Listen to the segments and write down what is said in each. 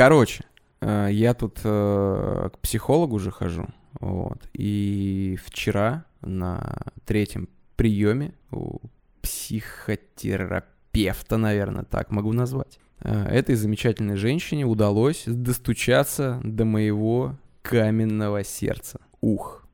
Короче, э, я тут э, к психологу уже хожу. Вот. И вчера на третьем приеме у психотерапевта, наверное, так могу назвать, э, этой замечательной женщине удалось достучаться до моего каменного сердца. Ух.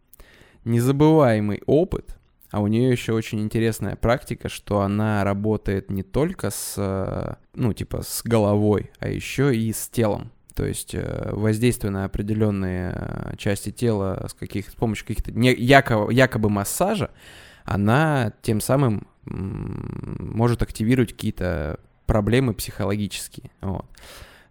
Незабываемый опыт, а у нее еще очень интересная практика, что она работает не только с, э, ну, типа, с головой, а еще и с телом. То есть э, воздействуя на определенные э, части тела с, каких, с помощью каких-то не, якобы, якобы массажа, она тем самым может активировать какие-то проблемы психологические. Вот.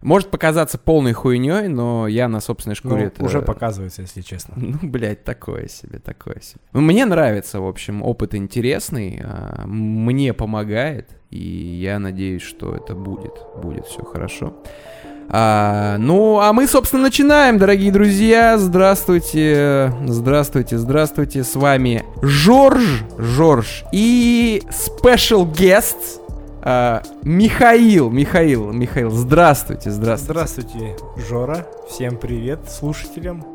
Может показаться полной хуйней, но я на собственной шкуре Ну, это... уже показывается, если честно. Ну, блядь, такое себе, такое себе. Ну, Мне нравится, в общем, опыт интересный, а, мне помогает, и я надеюсь, что это будет, будет все хорошо. А, ну, а мы, собственно, начинаем, дорогие друзья. Здравствуйте, здравствуйте, здравствуйте. С вами Жорж, Жорж и special guest а, Михаил, Михаил, Михаил. Здравствуйте, здравствуйте. Здравствуйте, Жора. Всем привет слушателям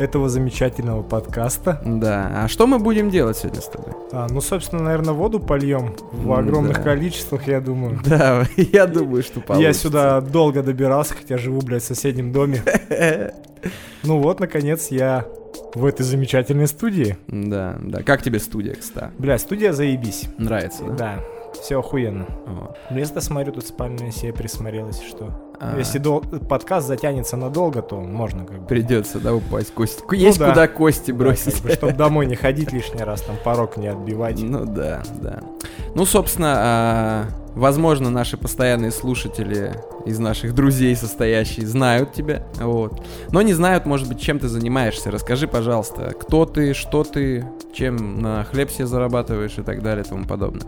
этого замечательного подкаста. Да, а что мы будем делать сегодня с тобой? А, ну, собственно, наверное, воду польем в огромных да. количествах, я думаю. Да, я думаю, что получится. Я сюда долго добирался, хотя живу, блядь, в соседнем доме. Ну вот, наконец, я в этой замечательной студии. Да, да. Как тебе студия, кстати? Бля, студия заебись. Нравится, да? Да, все охуенно. Вот. Ну, если смотрю, тут спальня себе присмотрелась, что... А, Если дол- подкаст затянется надолго, то можно как бы... Придется, да, упасть кости. Есть да. куда кости бросить. чтобы домой не ходить лишний раз, там порог не отбивать. Ну да, да. Ну, собственно, а, возможно, наши постоянные слушатели из наших друзей состоящие знают тебя, вот. Но не знают, может быть, чем ты занимаешься. Расскажи, пожалуйста, кто ты, что ты, чем на хлеб себе зарабатываешь и так далее и тому подобное.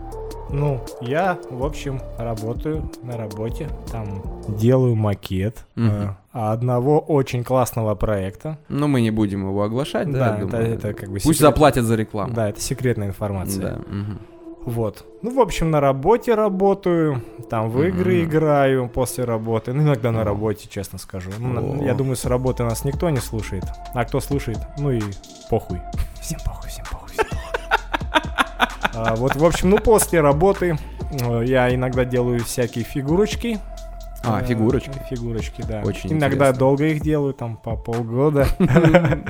Ну, я, в общем, работаю на работе, там делаю макет Мгм. э, одного очень классного проекта. Но мы не будем его оглашать, да, Да, это, это как бы Пусть секрет- заплатят за рекламу. Да, это секретная информация. Да, мгм. Вот. Ну, в общем, на работе работаю, там в игры Мгм. играю после работы. Ну, иногда на работе, честно скажу. Ну, я думаю, с работы нас никто не слушает. А кто слушает, ну и похуй. Всем похуй, всем вот, в общем, ну, после работы э, я иногда делаю всякие фигурочки. А, Э, фигурочки. Фигурочки, да. Очень Иногда интересно. долго их делаю, там по полгода.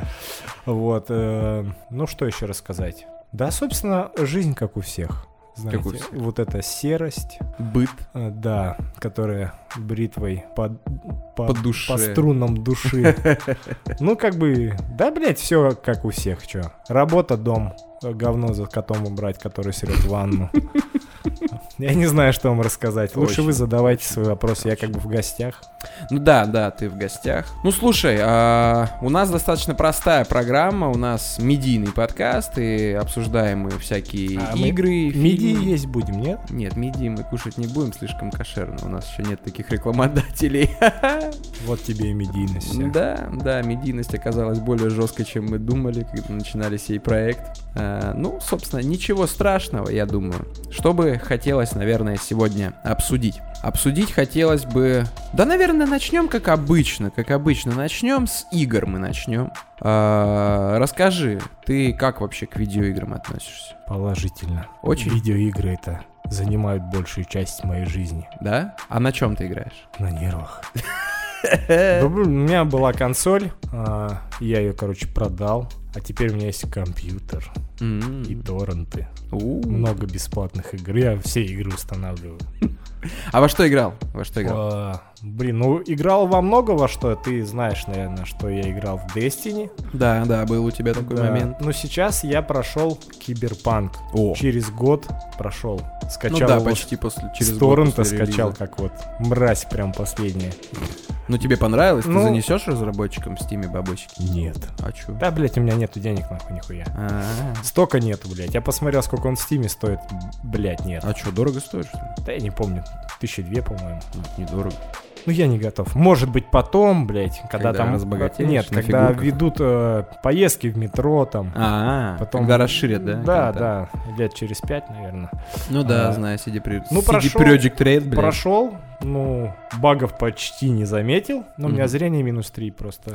Вот. э, Ну, что еще рассказать? Да, собственно, жизнь как у всех. Знаете, всех. вот эта серость, Быт э, да, которая бритвой по, по, по душе. по струнам души. Ну, как бы, да, блядь, все как у всех, чё. Работа, дом, э, говно за котом убрать, который срет ванну. Я не знаю, что вам рассказать. Лучше Очень, вы задавайте свои вопросы, я как бы в гостях. Ну да, да, ты в гостях. Ну слушай, а, у нас достаточно простая программа, у нас медийный подкаст, и обсуждаем мы всякие А мы игры, Мидии фильмы. есть будем, нет? Нет, мидии мы кушать не будем, слишком кошерно, у нас еще нет таких рекламодателей. Вот тебе и медийность вся. Да, да, медийность оказалась более жесткой, чем мы думали, когда начинали сей проект. А, ну, собственно, ничего страшного, я думаю. Что бы хотелось, наверное, сегодня обсудить? Обсудить хотелось бы... Да, наверное, начнем как обычно, как обычно. Начнем с игр мы начнем. А, расскажи, ты как вообще к видеоиграм относишься? Положительно. Очень? Видеоигры это занимают большую часть моей жизни. Да? А на чем ты играешь? На нервах. У меня была консоль, а, я ее, короче, продал. А теперь у меня есть компьютер и торренты. Много бесплатных игр. Я все игры устанавливаю. А во что играл? Во что играл? Блин, ну играл во много во что. Ты знаешь, наверное, что я играл в Destiny. Да, да, был у тебя такой Да. момент. Но сейчас я прошел Киберпанк. О. Через год прошел. Скачал Ну да, почти после через с торрента скачал, как вот мразь прям последняя. Ну тебе понравилось? Ну- Ты занесешь разработчикам в Steam е бабочки? Нет. А чё? Да, блядь, у меня нету денег, нахуй, нихуя. А, Столько нету, блядь. Я посмотрел, сколько он в Steam е стоит. Блядь, нет. а чё, дорого стоит, что ли? Да я не помню. Тысячи две, по-моему. Ну, Недорого. Ну, я не готов. Может быть, потом, блядь, когда, Когда там... разбогатеешь Нет, когда фигурках. введут э, поездки в метро, там. А, Потом- когда расширят, да? Да, да. Лет через пять, наверное. Ну да, А, знаю, CD, Pro- ну, CD прошел- Projekt Red, блядь. Прошел, Ну, багов почти не заметил, но у меня зрение минус 3 просто.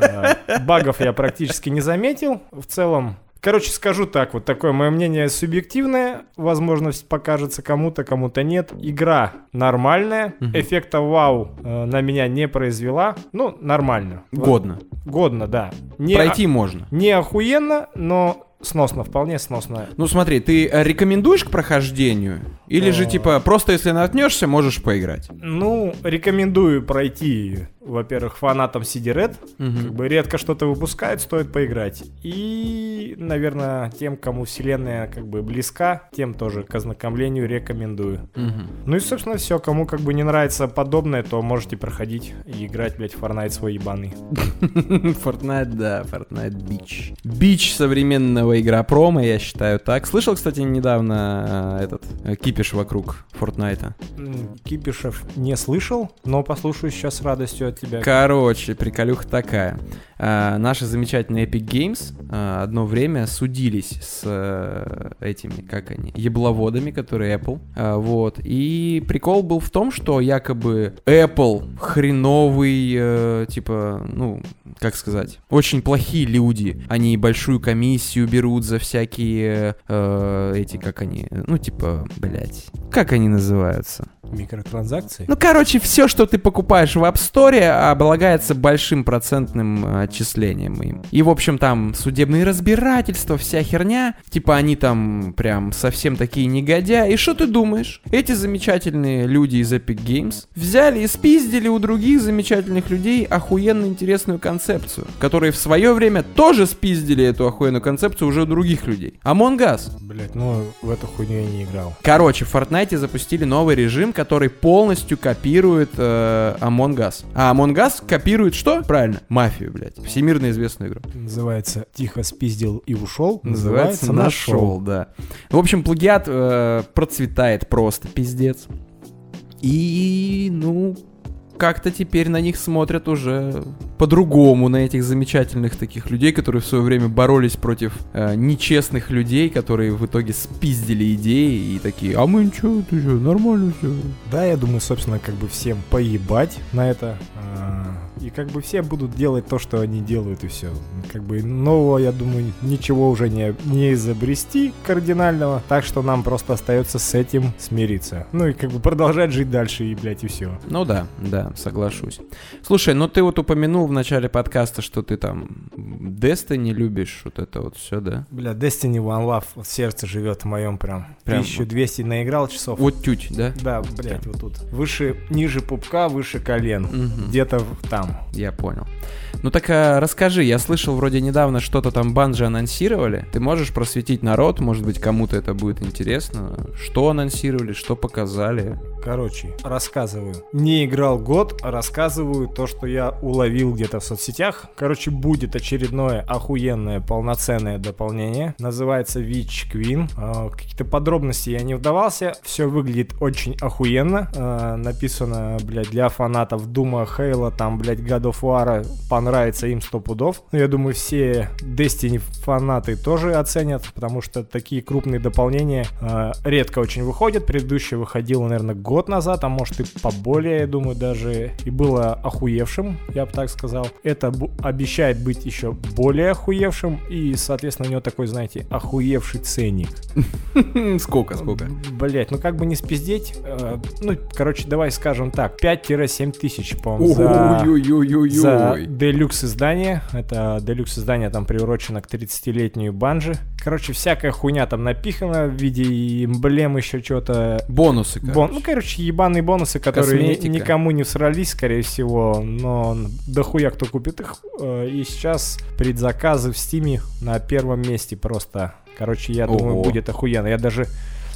Э, Багов я практически не заметил. В целом, короче, скажу так, вот такое мое мнение субъективное. Возможно, покажется кому-то, кому-то нет. Игра нормальная. Мгм. Эффекта вау э, на меня не произвела. Ну, нормально. Годно. Годно, да. Не, Пройти можно. а- не охуенно, но сносно, вполне сносно. Ну смотри, ты э, рекомендуешь к прохождению? Или же А. типа просто если наткнешься, можешь поиграть? Ну, рекомендую пройти, во-первых, фанатам CD Red. Как бы редко что-то выпускают, стоит поиграть. И, наверное, тем, кому вселенная как бы близка, тем тоже к ознакомлению рекомендую. Мгм. Ну и, собственно, все. Кому как бы не нравится подобное, то можете проходить и играть, блядь, в Fortnite свой ебаный. Fortnite, да, Fortnite Beach. Бич современного игропрома, я считаю так. Слышал, кстати, недавно э, этот э, кипиш вокруг Fortnite. М, Кипишев не слышал, но послушаю сейчас с радостью от тебя. Короче, приколюха такая. А, наши замечательные Epic Games а, одно время судились с э, этими, как они, ебловодами, которые Apple. А, вот. И прикол был в том, что якобы Apple хреновый, э, типа, ну, как сказать, очень плохие люди. Они большую комиссию берут за всякие э, эти, как они, ну, типа, блядь, как они называются? Микротранзакции? Ну, короче, все, что ты покупаешь в App Store, облагается большим процентным отчислением им. И, в общем, там судебные разбирательства, вся херня. Типа они там прям совсем такие негодяи. И что ты думаешь? Эти замечательные люди из Epic Games взяли и спиздили у других замечательных людей охуенно интересную концепцию, которые в свое время тоже спиздили эту охуенную концепцию уже у других людей. Among Us. Блять, ну в эту хуйню я не играл. Короче, в Fortnite запустили новый режим, который полностью копирует э, Among Us. А Among Us копирует что? Правильно, мафию, блядь. Всемирно известную игру. Называется «Тихо спиздил и ушел». Называется «Нашел», да. В общем, плагиат э, процветает просто, пиздец. И, ну, как-то теперь на них смотрят уже по-другому, на этих замечательных таких людей, которые в свое время боролись против э, нечестных людей, которые в итоге спиздили идеи и такие, а мы ничего, ты что, нормально все. Да, я думаю, собственно, как бы всем поебать на это. И как бы все будут делать то, что они делают, и все. Как бы нового, я думаю, ничего уже не, не изобрести кардинального. Так что нам просто остается с этим смириться. Ну и как бы продолжать жить дальше, и, блядь, и все. Ну да, да, соглашусь. Слушай, ну ты вот упомянул в начале подкаста, что ты там Destiny любишь, вот это вот все, да? Бля, Destiny One Love вот сердце живет в моем прям. Прям 1200 наиграл часов. Вот тють, да? Да, блядь, вот тут. Выше, ниже пупка, выше колен. Мгм. Где-то в- там. Я понял. Ну так а, расскажи, я слышал вроде недавно что-то там банжи анонсировали. Ты можешь просветить народ, может быть кому-то это будет интересно. Что анонсировали, что показали? Короче, рассказываю. Не играл год, а рассказываю то, что я уловил где-то в соцсетях. Короче, будет очередное охуенное полноценное дополнение. Называется Witch Queen. А, Какие-то подробности я не вдавался. Все выглядит очень охуенно. А, Написано, блядь, для фанатов Дума, Хейла, там, блядь, God of War понравится им сто пудов. Ну, я думаю, все Destiny фанаты тоже оценят, потому что такие крупные дополнения э, редко очень выходят. Предыдущее выходило, наверное, год назад, а может и поболее, я думаю, даже и было охуевшим, я бы так сказал. Это обещает быть еще более охуевшим, и, соответственно, у него такой, знаете, охуевший ценник. Сколько, сколько? Блять, ну как бы не спиздеть. э, ну, короче, давай скажем так, 5-7 тысяч, по-моему, за... За. Делюкс издание. Это делюкс издание там приурочено к 30-летнюю банжи. Короче, всякая хуйня там напихана в виде эмблем, еще что-то. Бонусы, Бон... короче. Ну, короче, ебаные бонусы, которые ни- никому не всрались, скорее всего, но дохуя кто купит их. Э, И сейчас предзаказы в Стиме на первом месте просто. Короче, я думаю, Ого. будет охуенно. Я даже...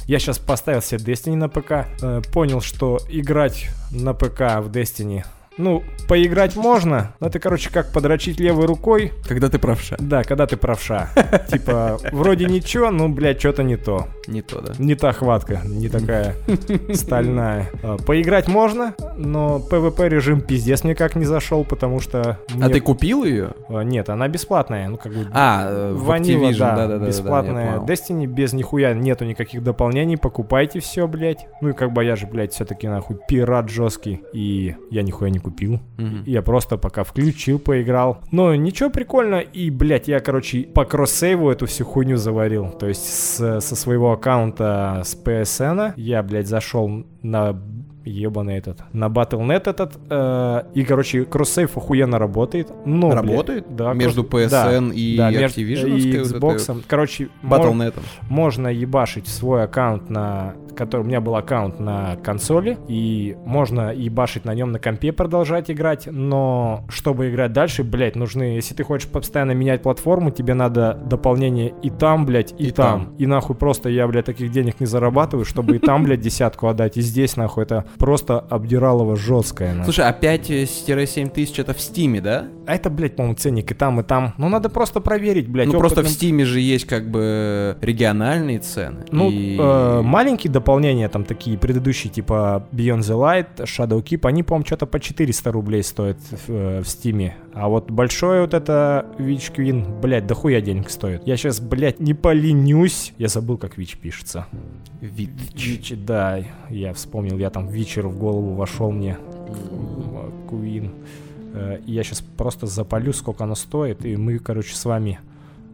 Я сейчас поставил себе Destiny на ПК, э, понял, что играть на ПК в Destiny Ну, поиграть можно, но это, короче, как подрочить левой рукой. Когда ты правша. Да, когда ты правша. Типа, вроде ничего, но, блядь, что-то не то. Не то, да. Не та хватка, не такая стальная. А, Поиграть можно, но PvP режим пиздец никак не зашел, потому что... А мне- ты купил ее? А, Нет, она бесплатная, ну как бы... А, Ванила, Activision, да, бесплатная. Destiny без нихуя нету никаких дополнений, покупайте все, блядь. Ну и как бы я же, блядь, все-таки нахуй пират жесткий, и я нихуя не купил. Мгм. Я просто пока включил, поиграл. Но ничего прикольно, и, блядь, я, короче, по кросс-сейву эту всю хуйню заварил. То есть с- со своего аккаунта с PSN я, блядь, зашел на ебаный этот, на Battle.net этот, э, и, короче, кросс-сейв охуенно работает. Но, блядь, Работает? да, Между PSN да, и да, Activision? и Xbox. Короче, мо- Battle.net. можно ебашить свой аккаунт на... Который, у меня был аккаунт на консоли, и можно ебашить на нем на компе продолжать играть, но чтобы играть дальше, блядь, нужны... Если ты хочешь постоянно менять платформу, тебе надо дополнение и там, блядь, и, И там. там. И нахуй просто я, блядь, таких денег не зарабатываю, чтобы и там, блядь, десятку отдать, и здесь, нахуй, это просто обдиралово жесткое. Слушай, а 5-7 тысяч это в Стиме, да? А это, блядь, по-моему, ценник и там, и там. Ну, надо просто проверить, блядь. ну просто в опытным- Стиме же есть как бы региональные цены. Ну, и- э, маленькие дополнения, там такие предыдущие, типа Beyond the Light, Shadow Keep, они, по-моему, что-то по 400 рублей стоят в, э, в Стиме. А вот большое вот это Witch Queen, блядь, дохуя денег стоит. Я сейчас, блядь, не поленюсь. Я забыл, как Вич пишется. Вид. Вич, да, я вспомнил, я там Вичер в голову вошел мне. Queen. Э, Я сейчас просто запалю, сколько оно стоит, и мы, короче, с вами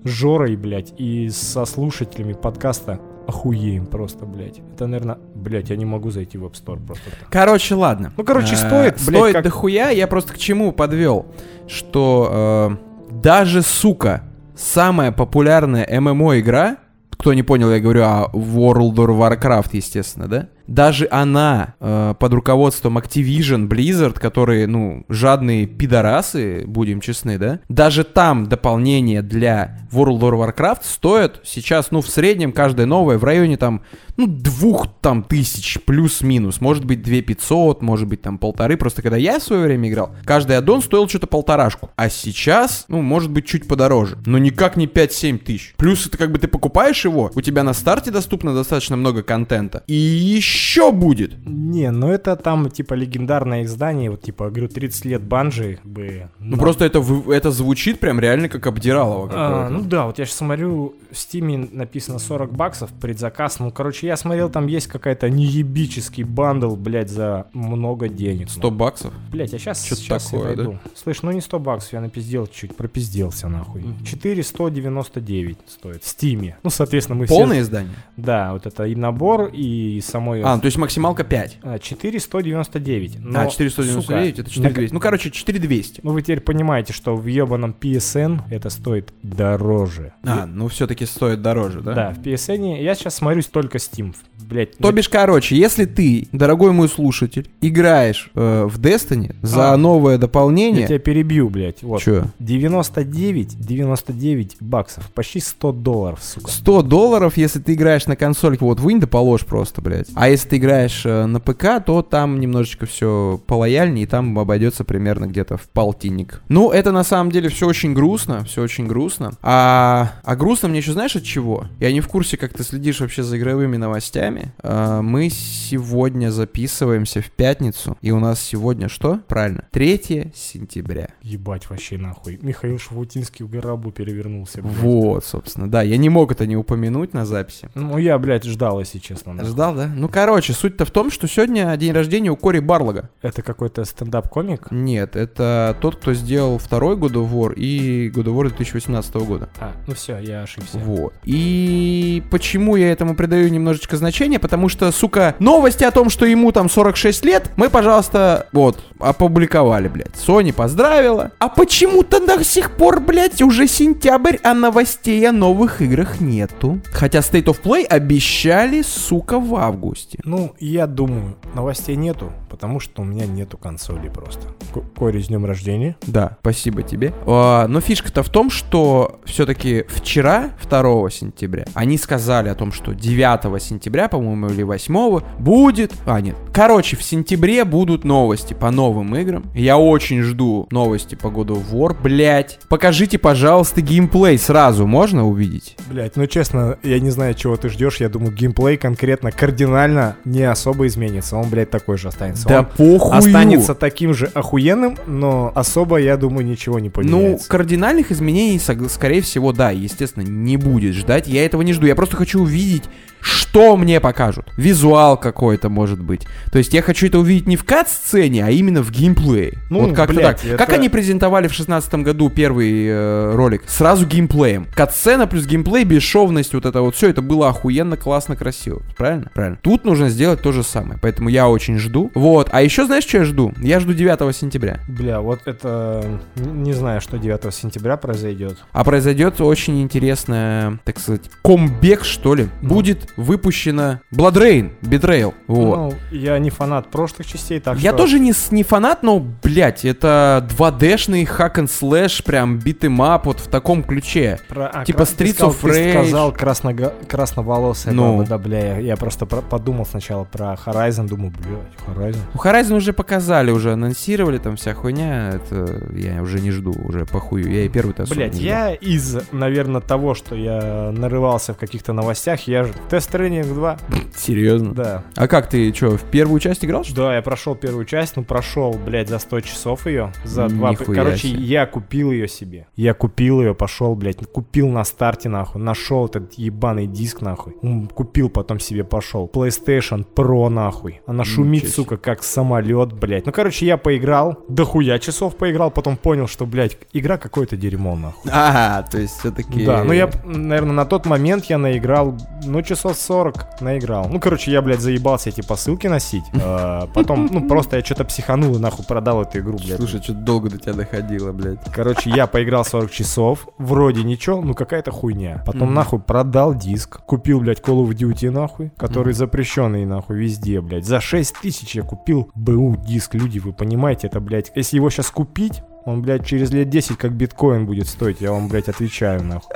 Жорой, блядь, и со слушателями подкаста охуеем просто, блядь. Это, наверное, блядь, я не могу зайти в App Store просто так. Короче, ладно. Ну, короче, Э, стоит, блядь, Стоит как- дохуя, я просто к чему подвел, что э, даже, сука, самая популярная ММО-игра, кто не понял, я говорю о World of Warcraft, естественно, да? Даже она э, под руководством Activision, Blizzard, которые, ну, жадные пидорасы, будем честны, да? Даже там дополнение для World of Warcraft стоит сейчас, ну, в среднем каждое новое в районе там, ну, двух там тысяч плюс-минус. Может быть, две пятьсот, может быть, там полторы. Просто когда я в свое время играл, каждый аддон стоил что-то полторашку. А сейчас, ну, может быть, чуть подороже. Но никак не 5-7 тысяч. Плюс это как бы ты покупаешь его, у тебя на старте доступно достаточно много контента. И еще будет. Не, ну это там, типа, легендарное издание, вот, типа, говорю, 30 лет Bungie, как бы... Ну, просто это, это звучит прям реально как обдиралово А, ну да, вот я сейчас смотрю, в Steam е написано 40 баксов предзаказ. Ну, короче, я смотрел, там есть какая-то неебический bundle, блядь, за много денег. 100 баксов? Блять, я сейчас, Чё-то сейчас такое, я найду. Слышь, ну не 100 баксов, я напиздел чуть, пропизделся нахуй. Мгм. 499 стоит в Steam е. Ну, соответственно, мы Полное все... издание? Да, вот это и набор, и самой... А, то есть максималка 5. А, 4199. Но, а, 499 сука, это 4200. Ну, короче, 4200. Ну, вы теперь понимаете, что в ебаном PSN это стоит дороже. А, ну все-таки стоит дороже, да? Да, в PSN я сейчас смотрюсь только Steam. Блять, То бишь, короче, если ты, дорогой мой слушатель, играешь э, в Destiny за А. новое я дополнение... тебя перебью, блять. Вот. Чё? 99, 99 баксов. Почти 100 долларов, сука. 100 долларов, если ты играешь на консольке, вот вынь да положь просто, блядь. А если ты играешь э, на ПК, то там немножечко все полояльнее, и там обойдется примерно где-то в полтинник. Ну, это на самом деле все очень грустно, все очень грустно. А, а грустно мне еще знаешь от чего? Я не в курсе, как ты следишь вообще за игровыми новостями. А, мы сегодня записываемся в пятницу, и у нас сегодня что? Правильно, 3 сентября. Ебать вообще нахуй. Михаил Шавутинский в гробу перевернулся, блядь. Вот, собственно, да, я не мог это не упомянуть на записи. Ну, я, блядь, ждал, если честно. нахуй. Ждал, да? Ну, короче, суть-то в том, что сегодня день рождения у Кори Барлога. Это какой-то стендап-комик? Нет, это тот, кто сделал второй God of War и God of War 2018 года. А, ну все, я ошибся. Вот. И почему я этому придаю немножечко значения? Потому что, сука, новости о том, что ему там 46 лет, мы, пожалуйста, вот, опубликовали, блядь. Sony поздравила. А почему-то до сих пор, блядь, уже сентябрь, а новостей о новых играх нету. Хотя State of Play обещали, сука, в августе. Новости. Ну, я думаю, новостей нету, потому что у меня нету консоли просто. К- Корей, с днем рождения. Да, спасибо тебе. А, но фишка-то в том, что все-таки вчера, 2 сентября, они сказали о том, что 9 сентября, по-моему, или 8 будет... А, нет. Короче, в сентябре будут новости по новым играм. Я очень жду новости по году of War. Блять, покажите, пожалуйста, геймплей сразу. Можно увидеть? Блять, ну честно, я не знаю, чего ты ждешь. Я думаю, геймплей конкретно кардинально не особо изменится. Он, блядь, такой же останется. Да Он похуй. останется таким же охуенным, но особо, я думаю, ничего не Ну, поменяется. кардинальных изменений, скорее всего, да, естественно, не будет ждать. Я этого не жду. Я просто хочу увидеть, что мне покажут. Визуал какой-то, может быть. То есть я хочу это увидеть не в кат-сцене, а именно в геймплее. Ну, вот как-то блядь, так. это- Как они презентовали в шестнадцатом году первый э, ролик? Сразу геймплеем. Кат-сцена плюс геймплей, бесшовность, вот это вот все, это было охуенно, классно, красиво. Правильно? Правильно. Тут нужно сделать то же самое. Поэтому я очень жду. Вот. А еще знаешь, что я жду? Я жду 9 сентября. Бля, вот это... Не знаю, что 9 сентября произойдет. А произойдет очень интересное, так сказать, камбэк, что ли. Ну. Будет выпущена BloodRayne: Betrayal. Вот. Ну, я не фанат прошлых частей, так Я что... тоже не, не фанат, но, блядь, это 2D-шный hack and slash, прям beat 'em up вот в таком ключе. Про- а, Типа ты Streets сказал- of ты Rage. сказал красного... красноволосая Ну. баба, да, бля, я, я просто про- подумал сначала про Horizon, думаю, блядь, Horizon. У Horizon уже показали, уже анонсировали, там вся хуйня, это я уже не жду, уже похую. Я и первый-то жду. я из, наверное, того, что я нарывался в каких-то новостях, я же... Тренинг 2, Серьезно? да. А как ты, что, в первую часть играл, что? Да, я прошел первую часть, ну прошел, блядь, за 100 часов ее. За два... Короче, себе. я купил ее себе. Я купил ее, пошел, блядь, купил на старте, нахуй. Нашел этот ебаный диск, нахуй. Купил, потом себе пошел. PlayStation Pro, нахуй. Она шумит, Ничего сука, как самолет, блядь. Ну, короче, я поиграл, дохуя часов поиграл, потом понял, что, блядь, игра какое-то дерьмо, нахуй. Ага, то есть все-таки... Да, ну я, наверное, на тот момент я наиграл, ну, часов 40 наиграл. Ну, короче, я, блядь, заебался эти посылки носить. А, Потом, ну, просто я что-то психанул и нахуй продал эту игру, блядь. Слушай, что-то долго до тебя доходило, блядь. Короче, я поиграл 40 часов, вроде ничего, ну какая-то хуйня. Потом нахуй продал диск, купил, блядь, Call of Duty нахуй, который запрещенный нахуй везде, блядь. За 6 тысяч я купил БУ диск, люди, вы понимаете, это, блядь, если его сейчас купить, он, блядь, через лет 10 как биткоин будет стоить, я вам, блядь, отвечаю, нахуй.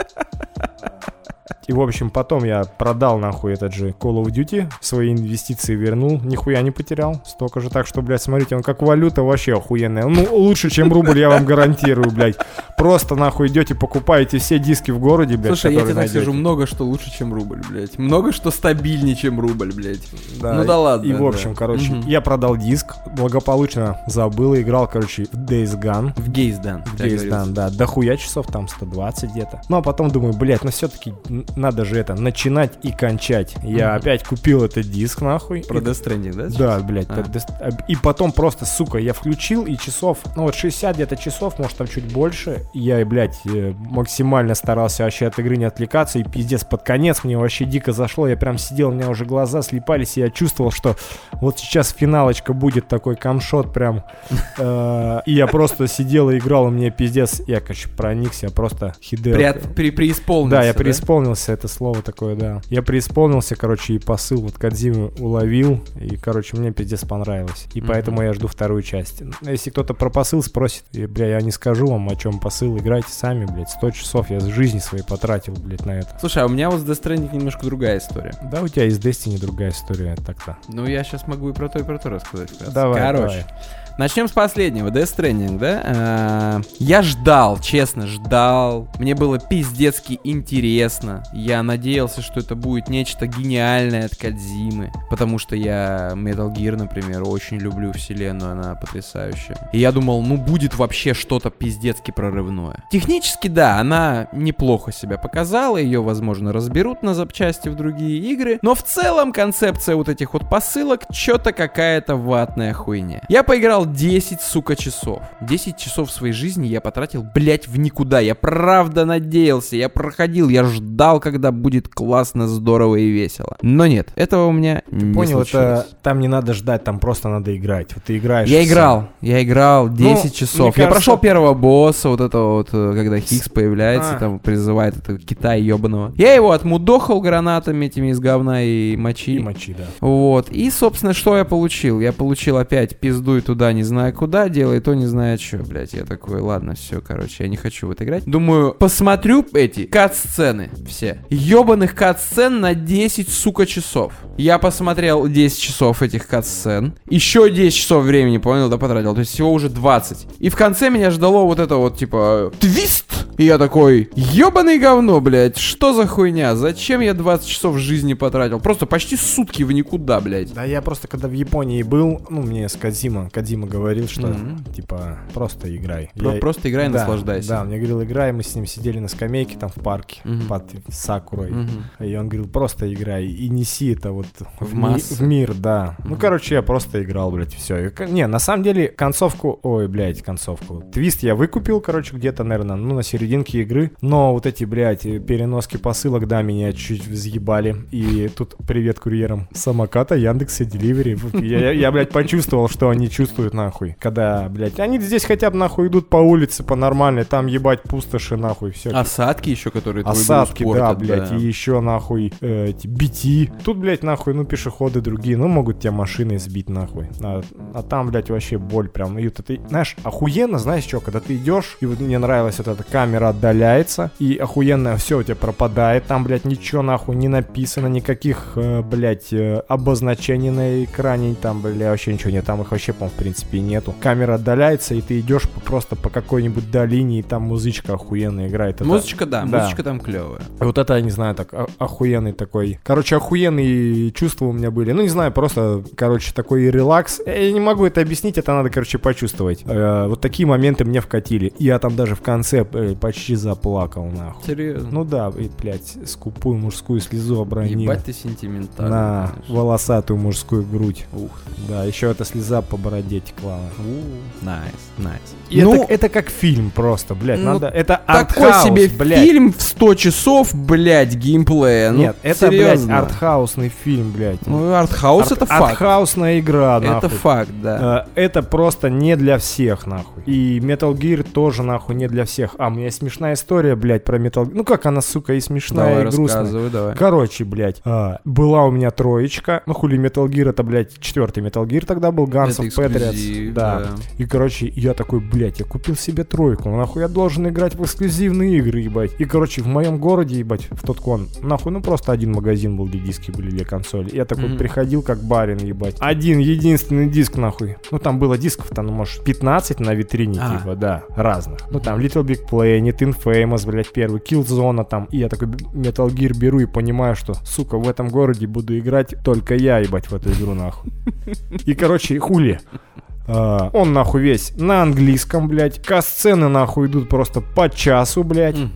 И, в общем, потом я продал, нахуй, этот же Call of Duty, свои инвестиции вернул, нихуя не потерял. Столько же так, что, блядь, смотрите, он как валюта вообще охуенная. Ну, лучше, чем рубль, я вам гарантирую, блядь. Просто, нахуй, идете, покупаете все диски в городе, блядь, Слушай, я тебе так скажу, много что лучше, чем рубль, блядь. Много что стабильнее, чем рубль, блядь. Да, Ну да ладно, И, в да. общем, короче, Мгм. я продал диск, благополучно забыл, и играл, короче, в Days Gone. В Гейздан. В Days Gone, да, дохуя часов, там 120 где-то. Ну, а потом думаю, блядь, ну все-таки надо же это, начинать и кончать. Я Мгм. опять купил этот диск, нахуй. Про Death Stranding, да? Да, блядь. А. а, И потом просто, сука, я включил, и часов, ну вот 60 где-то часов, может там чуть больше. Я, блядь, э, максимально старался вообще от игры не отвлекаться, и пиздец, под конец мне вообще дико зашло. Я прям сидел, у меня уже глаза слепались, и я чувствовал, что вот сейчас финалочка будет такой камшот прям. Э, И я просто сидел и играл, и мне пиздец, я, короче, проникся, я просто хидел. Преисполнился, Да, я преисполнился, это слово такое, да. Я преисполнился, короче, и посыл вот Кадзимы уловил, и, короче, мне пиздец понравилось. И Мгм. поэтому я жду вторую часть. Если кто-то про посыл спросит, и, бля, я не скажу вам, о чем посыл, играйте сами, блядь. 100 часов я с жизни своей потратил, блядь, на это. Слушай, а у меня вот с Death Stranding немножко другая история. Да, у тебя из Destiny другая история так-то. Ну, я сейчас могу и про то, и про то рассказать. Давай, Короче, начнем с последнего, Death Stranding, да? А, Я ждал, честно, ждал. Мне было пиздецки интересно. Я надеялся, что это будет нечто гениальное от Кадзимы. Потому что я Metal Gear, например, очень люблю вселенную, она потрясающая. И я думал, ну будет вообще что-то пиздецки прорывное. Технически, да, она неплохо себя показала, ее, возможно, разберут на запчасти в другие игры, но в целом концепция вот этих вот посылок что-то какая-то ватная хуйня. Я поиграл поиграл 10, сука, часов. 10 часов своей жизни я потратил, блять, в никуда. Я правда надеялся, я проходил, я ждал, когда будет классно, здорово и весело. Но нет, этого у меня не Понял, случилось. это там не надо ждать, там просто надо играть. Вот ты играешь. Я играл, я играл 10 Ну, часов. мне я кажется- прошел первого босса, вот этого вот, э, когда Хикс появляется, А. там призывает этого Китай ебаного. Я его отмудохал гранатами этими из говна и мочи. И мочи, да. Вот. И, собственно, что я получил? Я получил опять пиздуй туда, не знаю куда, делай то, не знаю что, блядь. Я такой, ладно, все, короче, я не хочу в это играть. Думаю, посмотрю эти кат-сцены все. Ебаных кат-сцен на 10, сука, часов. Я посмотрел 10 часов этих кат-сцен. Еще 10 часов времени, понял, да, потратил. То есть всего уже 20. И в конце меня ждало вот это вот, типа, твист! И я такой, ебаный говно, блядь, что за хуйня? Зачем я 20 часов жизни потратил? Просто почти сутки в никуда, блядь. Да я просто когда в Японии был, ну мне с Кадзима, Кадзима говорил, что Мгм. типа просто играй. Про- Я- Просто играй и да, наслаждайся. Да, мне говорил, играй, мы с ним сидели на скамейке там в парке Мгм. под Сакурой. Мгм. И он говорил, просто играй и неси это вот В массы. в мир, да. Ну, Мгм. короче, я просто играл, блядь, все. Не, на самом деле, концовку, ой, блядь, концовку. Твист я выкупил, короче, где-то, наверное, ну, на серединке игры. Но вот эти, блядь, переноски посылок, да, меня чуть взъебали. И тут привет курьерам самоката, Яндекса, Деливери. Я, я, я, блядь, почувствовал, что они чувствуют, нахуй. Когда, блядь, они здесь хотя бы, нахуй, идут по улице, по нормальной, там, ебать, пустоши, нахуй, все. Осадки еще, которые Осадки, да, спортят, блядь, да. и еще нахуй э, эти BT. Тут, блядь, нахуй, ну, пешеходы другие, ну, могут тебя машиной сбить, нахуй. А, а там, блядь, вообще боль прям. И вот это, знаешь, охуенно, знаешь что, когда ты идешь, и вот мне нравилась вот эта камера отдаляется, и охуенно все у тебя пропадает, там, блядь, ничего, нахуй, не написано, никаких, э, блядь, э, обозначений на экране, там, блядь, вообще ничего нет, там их вообще, по в принципе, и нету. Камера отдаляется, и ты идешь просто по какой-нибудь долине, и там музычка охуенно играет. Это- Музычка, да, Да. музычка там клевая. вот это, я не знаю, так о- охуенный такой. Короче, охуенные чувства у меня были. Ну, не знаю, просто, короче, такой релакс. Я не могу это объяснить, это надо, короче, почувствовать. Э, вот такие моменты мне вкатили. Я там даже в конце э, почти заплакал, нахуй. Серьезно. Ну да, и, блядь, скупую мужскую слезу обронил. Ебать ты сентиментальный. на конечно. волосатую мужскую грудь. Ух. Да, еще эта слеза по бороде текла. У, Nice, nice. И Ну, это, это как фильм просто, блядь. ну, надо, это такой артхаус, себе блядь. фильм в 100 часов, блядь, геймплея. Ну, Нет, это, блядь, серьезно. артхаусный фильм, блядь. Ну, артхаус Арт- это факт. Артхаусная игра, Это нахуй. факт, да. Э, Это просто не для всех, нахуй. И Metal Gear тоже, нахуй, не для всех. А, у меня смешная история, блядь, про Metal Gear. Ну как она, сука, и смешная, Давай и грустная. рассказывай, давай. Короче, блядь, а, была у меня троечка. Ну, хули Metal Gear, это, блядь, четвертый Metal Gear тогда был, Guns Это of Patriots. Да. да. И, короче, я такой, блядь, я купил себе тройку. Нахуй я должен играть в эксклюзивные игры, ебать. И, короче, в моем городе, ебать, в тот кон, нахуй, ну просто один магазин был, где диски были для консоли. Я такой Мгм. приходил как барин, ебать. Один единственный диск, нахуй. Ну, там было дисков-то, ну, может, 15 на витрине, А. типа, да, разных. Ну, там Little Big Planet, Infamous, блядь, первый, Killzone там. И я такой Metal Gear беру и понимаю, что, сука, в этом городе буду играть только я, ебать, в эту игру, нахуй. И, короче, хули. А, он нахуй весь на английском, блядь. Касцены нахуй идут просто по часу, блядь. Мгм.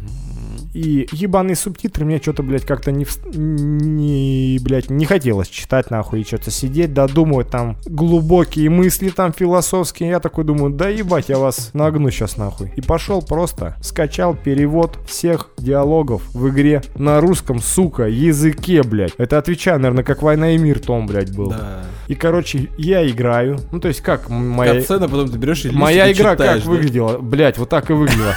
И ебаные субтитры мне что-то, блядь, как-то не, вс- не, блядь, не хотелось читать, нахуй, и что-то сидеть, додумывать там глубокие мысли там философские. Я такой думаю, да ебать, я вас нагну сейчас, нахуй. И пошел просто, скачал перевод всех диалогов в игре на русском, сука, языке, блядь. Это отвечаю, наверное, как «Война и мир» том, блядь, был. Да. И, короче, я играю. Ну, то есть, как моя... Катсцена, потом ты берешь и Моя игра читаешь, как да? выглядела? Блять, вот так и выглядела.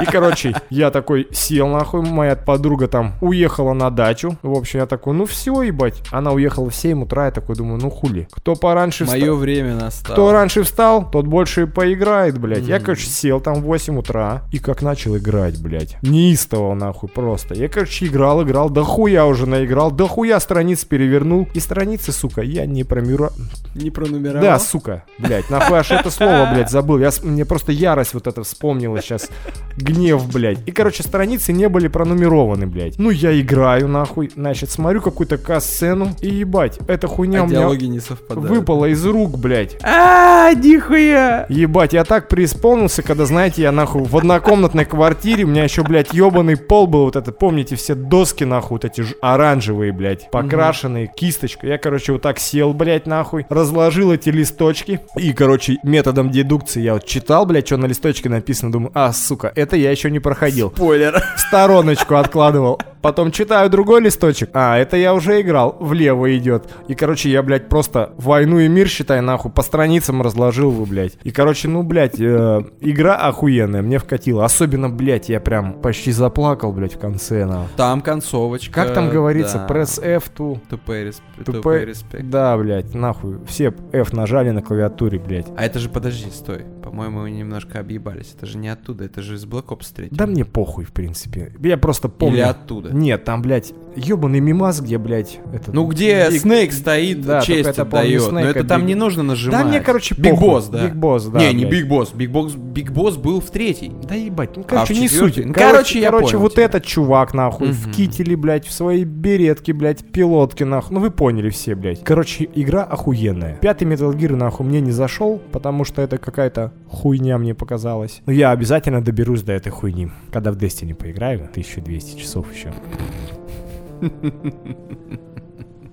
И, короче, я такой сел нахуй, моя подруга там уехала на дачу. В общем, я такой, ну все, ебать. Она уехала в 7 утра, я такой думаю, ну хули. Кто пораньше Мое встал? время настало. Кто раньше встал, тот больше и поиграет, блядь. Я, Мгм. короче, сел там в 8 утра и как начал играть, блядь. Неистово, нахуй, просто. Я, короче, играл, играл, да хуя уже наиграл, да хуя страниц перевернул. И страницы, сука, я не промира... Не пронумеровал? Да, сука, блядь, нахуй аж это слово, блядь, забыл. Я, мне просто ярость вот это вспомнила сейчас. гнев, блядь. И, короче, страницы не были пронумерованы, блядь. Ну, я играю, нахуй. Значит, смотрю какую-то касцену. И ебать, эта хуйня А у меня не совпадают. выпала из рук, блядь. А, нихуя! Ебать, я так преисполнился, когда, знаете, я нахуй в однокомнатной квартире, у меня еще, блядь, ебаный пол был, вот это, помните, все доски, нахуй, вот эти ж- оранжевые, блядь, покрашенные, кисточка. Я, короче, вот так сел, блядь, нахуй, разложил эти листочки, и, короче, методом дедукции я вот читал, блядь, что на листочке написано, думаю, а, сука, это я еще не проходил. Спойлер. Стороночку откладывал. Потом читаю другой листочек. А, это я уже играл. Влево идет. И, короче, я, блядь, просто войну и мир, считай, нахуй, по страницам разложил его, блядь. И, короче, ну, блядь, э, игра охуенная, мне вкатила. Особенно, блядь, я прям почти заплакал, блядь, в конце, нахуй. Там концовочка. Как там говорится, да. press F to... To pay resp- to to pay- pay respect. Да, блядь, нахуй. Все F нажали на клавиатуре, блядь. А это же, подожди, стой. По-моему, мы немножко объебались. Это же не оттуда, это же из Black Ops 3. Да мне похуй, в принципе. Я просто помню... Или оттуда. Нет, там, блядь, ебаный мемас, где, блядь, это... Ну где Big- Snake стоит, Да, честь это, отдает. Но это там Big- не нужно нажимать. Да мне, короче, Big. Boss, да. Big Boss, да, Не, не. Big Boss. Big Boss, Big Boss был в третий. Да ебать, ну А короче, в не суть. Короче, короче, я короче, понял вот тебя. этот чувак, нахуй, в Мгм. кителе, блядь, в своей беретке, блядь, пилотке, нахуй. Ну вы поняли все, блядь. Короче, игра охуенная. Пятый Metal Gear, нахуй, мне не зашел, потому что это какая-то хуйня мне показалась. Но я обязательно доберусь до этой хуйни, когда в Destiny поиграю. 1200 часов еще. Ha ha ha ha ha.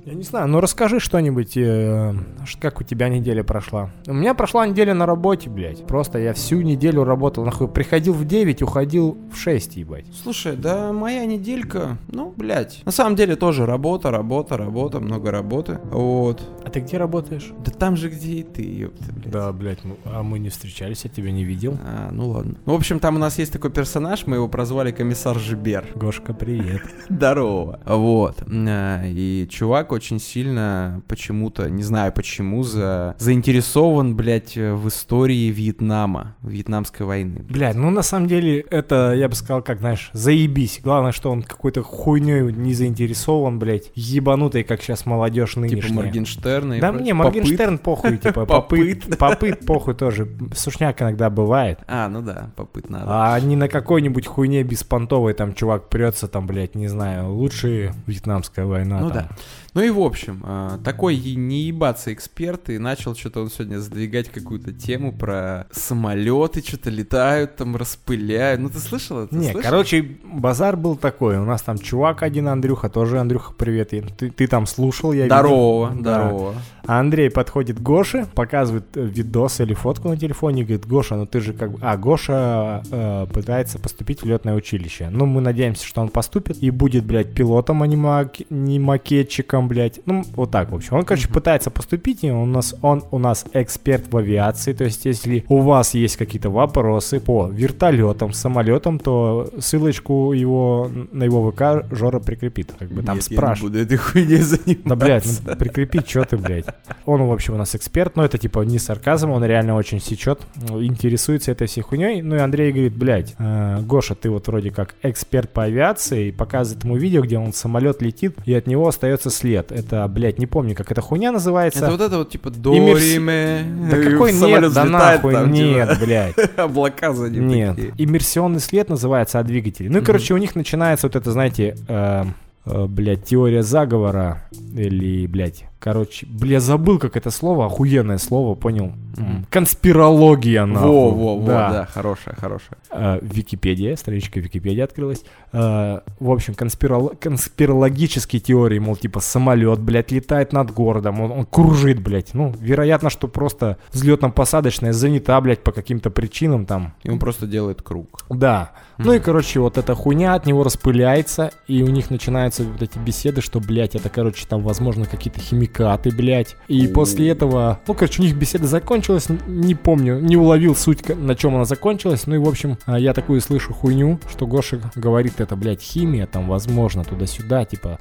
Я не знаю, ну расскажи что-нибудь, э, как у тебя неделя прошла. У меня прошла неделя на работе, блядь. Просто я всю неделю работал, нахуй. Приходил в 9, уходил в 6, ебать. Слушай, да моя неделька, ну, блядь. На самом деле тоже работа, работа, работа, много работы. Вот. А ты где работаешь? Да там же, где и ты, ёпта, блядь. Да, блядь, ну, а мы не встречались, я тебя не видел. А, ну ладно. Ну, в общем, там у нас есть такой персонаж, мы его прозвали комиссар Жибер. Гошка, привет. Здорово. Вот. А, И чувак очень сильно почему-то, не знаю почему, за... заинтересован, блядь, в истории Вьетнама, Вьетнамской войны. Блядь, ну на самом деле это, я бы сказал, как, знаешь, заебись. Главное, что он какой-то хуйней не заинтересован, блядь. Ебанутый, как сейчас молодежь нынешняя. Типа Моргенштерна и Да мне Моргенштерн похуй, типа, попыт, Попыт. попыт похуй тоже. Сушняк иногда бывает. А, ну да, попыт надо. А не на какой-нибудь хуйне беспонтовой там чувак прется, там, блядь, не знаю, лучше вьетнамская война. Ну там. да. Ну и в общем, а, такой не ебаться эксперт, и начал что-то он сегодня задвигать какую-то тему про самолеты, что-то летают, там распыляют. Ну ты слышал это? Не, Слышал? короче, базар был такой. У нас там чувак один, Андрюха, тоже Андрюха, привет. Ты, ты там слушал, я видел. Здорово, Да. здорово. А Андрей подходит к Гоше, показывает э, видос или фотку на телефоне говорит, Гоша, ну ты же как бы... А, Гоша э, пытается поступить в летное училище. Ну, мы надеемся, что он поступит и будет, блядь, пилотом, а не, мак- не макетчиком, блядь. Ну, вот так, в общем. Он, короче, пытается поступить, и он у нас, он у нас эксперт в авиации. То есть, если у вас есть какие-то вопросы по вертолетам, самолетам, то ссылочку его на его ВК Жора прикрепит. Как бы там Нет, я не спрашивает. буду этой хуйней заниматься. Да, блядь, ну прикрепи, что ты, блядь. Он, в общем, у нас эксперт, но это типа не сарказм, он реально очень сечет, интересуется этой всей хуйней. Ну и Андрей говорит, блядь, э, Гоша, ты вот вроде как эксперт по авиации, и показывает ему видео, где он самолет летит, и от него остается след. Это, блядь, не помню, как эта хуйня называется. Это вот это вот типа Дориме. Да какой нет, да нахуй, нет, блядь. Облака за ним Нет, такие. иммерсионный след называется от двигателей. Ну и, короче, у них начинается вот это, знаете, э, э, блядь, теория заговора или, блядь, короче, бля, забыл, как это слово, охуенное слово, понял? Мгм. Конспирология, нахуй. Во, во, во, да, хорошая, хорошая. Э, Википедия, страничка Википедии открылась. Э, в общем, конспирол- конспирологические теории, мол, типа самолет, блядь, летает над городом, он, он кружит, блядь. Ну, вероятно, что просто взлетно-посадочная занята, блядь, по каким-то причинам там. И он просто делает круг. Да. Ну и, короче, вот эта хуйня от него распыляется, и у них начинаются вот эти беседы, что, блядь, это, короче, там, возможно, какие-то химикаты, блядь. И после этого, ну, короче, у них беседа закончилась, не помню, не уловил суть, на чем она закончилась. Ну и, в общем, а, я такую слышу хуйню, что Гоша говорит, это, блядь, химия, там, возможно, туда-сюда, типа,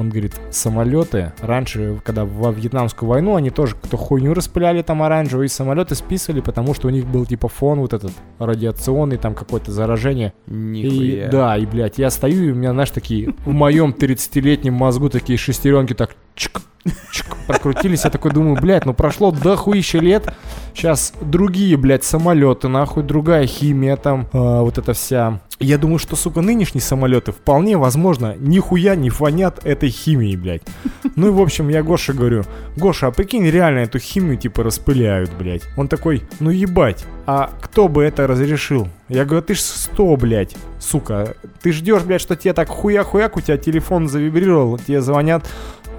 он говорит, самолеты, раньше, когда во Вьетнамскую войну, они тоже кто хуйню распыляли там оранжевые, самолеты списывали, потому что у них был типа фон вот этот радиационный, там какое-то заражение. И, Нихуя. да, и, блядь, я стою, и у меня, знаешь, такие, в моем 30-летнем мозгу такие шестеренки так чик, чик, прокрутились. Я такой думаю, блядь, ну прошло дохуище лет. Сейчас другие, блядь, самолеты, нахуй, другая химия там, а, вот эта вся. Я думаю, что, сука, нынешние самолеты вполне возможно нихуя не фонят этой химией, блядь. Ну и, в общем, я Гоше говорю, Гоша, а прикинь, реально эту химию, типа, распыляют, блядь. Он такой, ну ебать, а кто бы это разрешил? Я говорю, ты ж сто, блядь, сука. Ты ждешь, блядь, что тебе так хуя-хуяк, у тебя телефон завибрировал, тебе звонят,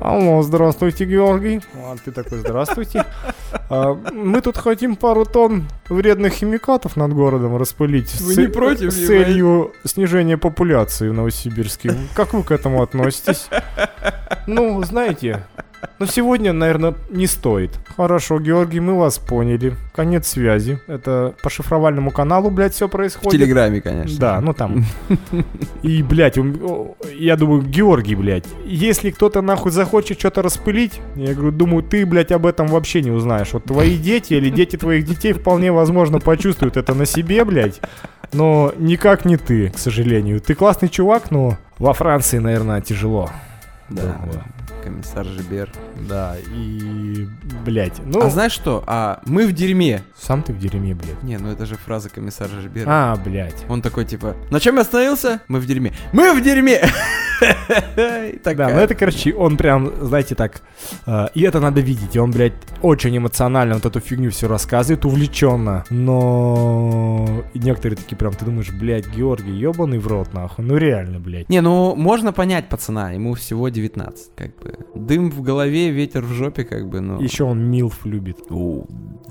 Алло, здравствуйте, Георгий. А ты такой, здравствуйте. А, мы тут хотим пару тонн вредных химикатов над городом распылить. Вы с, не против, С целью снижения популяции в Новосибирске. Как вы к этому относитесь? Ну, знаете, но сегодня, наверное, не стоит. Хорошо, Георгий, мы вас поняли. Конец связи. Это по шифровальному каналу, блядь, все В происходит. Телеграме, конечно. Да, ну там. И, блядь, я думаю, Георгий, блядь, если кто-то нахуй захочет что-то распылить, я говорю, думаю, ты, блядь, об этом вообще не узнаешь. Вот твои дети или дети твоих детей вполне возможно почувствуют это на себе, блядь. Но никак не ты, к сожалению. Ты классный чувак, но во Франции, наверное, тяжело. Да, Было. Комиссар Жибер. Да, и, блядь, ну, А знаешь что? А мы в дерьме. сам ты в дерьме, блядь. Не, ну это же фраза комиссара Жибера. А, блядь. Он такой типа, на чем я остановился? Мы в дерьме. Мы в дерьме! И Да, ну это, короче, он прям, знаете, так, э, и это надо видеть, и он, блядь, очень эмоционально вот эту фигню все рассказывает, увлеченно, но некоторые такие прям, ты думаешь, блядь, Георгий, ебаный в рот, нахуй, ну реально, блядь. Не, ну можно понять пацана, ему всего 19, как бы. Дым в голове, ветер в жопе, как бы, ну. Еще он Милф любит.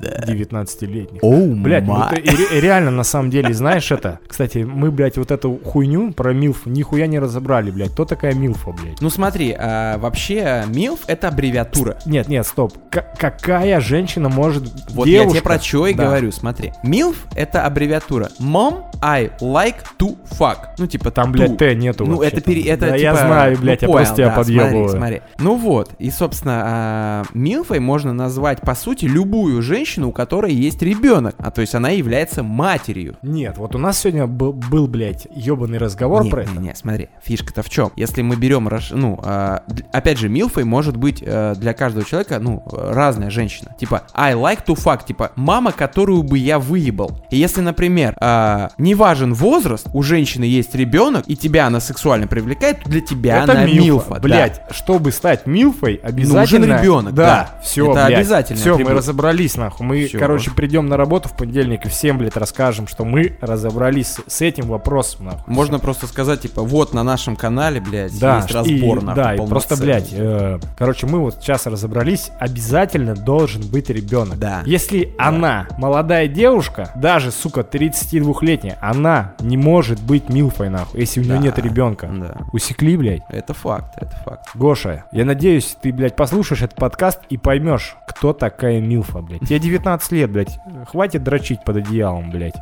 19-летних. Оу, Блядь, ну ты реально, на самом деле, знаешь это? Кстати, мы, блядь, вот эту хуйню про Милф нихуя не разобрали, блядь. Кто такая Милфа, блядь? Ну смотри, а, вообще МИЛФ это аббревиатура. Нет, нет, стоп. К- какая женщина может... Вот я девушка- тебе про что и Да. говорю, смотри. MILF это аббревиатура. Mom, I like to fuck. Ну, типа Там, блядь, Т нету Ну, это, пере- это Да, типа... я знаю, блядь, ну, я просто понял, тебя да, подъебываю. Смотри, смотри. Ну вот, и, собственно, а, милфой можно назвать, по сути, любую женщину, у которой есть ребенок. А то есть она является матерью. Нет, вот у нас сегодня был, был блядь, ебаный разговор не, про не, это. не, смотри, фишка-то в чем? Если мы берем, ну, а, опять же, милфой может быть э, для каждого человека, ну, разная женщина. Типа, I like to fuck, типа, мама, которую бы я выебал. И если, например, а, не важен возраст, у женщины есть ребенок, и тебя она сексуально привлекает, то для тебя это она милфа, милфа. да. блядь. Чтобы стать милфой, обязательно... Нужен ребенок, да. Да, все, Это обязательный Все, мы разобрались, нахуй. Мы, Всё. короче, придем на работу в понедельник и всем, блядь, расскажем, что мы разобрались с, этим вопросом, нахуй. Можно просто сказать, типа, вот на нашем канале, блядь, Да, есть и- разбор, нахуй, да, и просто, блядь, э, короче, мы вот сейчас разобрались, обязательно должен быть ребенок. Да. Если она молодая девушка, даже, сука, 32-летняя, она не может быть милфой, нахуй, если у нее Да, нет ребенка. Да. Усекли, блядь. Это факт, это факт. Гоша, я надеюсь, ты, блядь, послушаешь этот подкаст и поймешь, кто такая Милфа, блядь. Тебе 19 лет, блядь. Хватит дрочить под одеялом, блядь.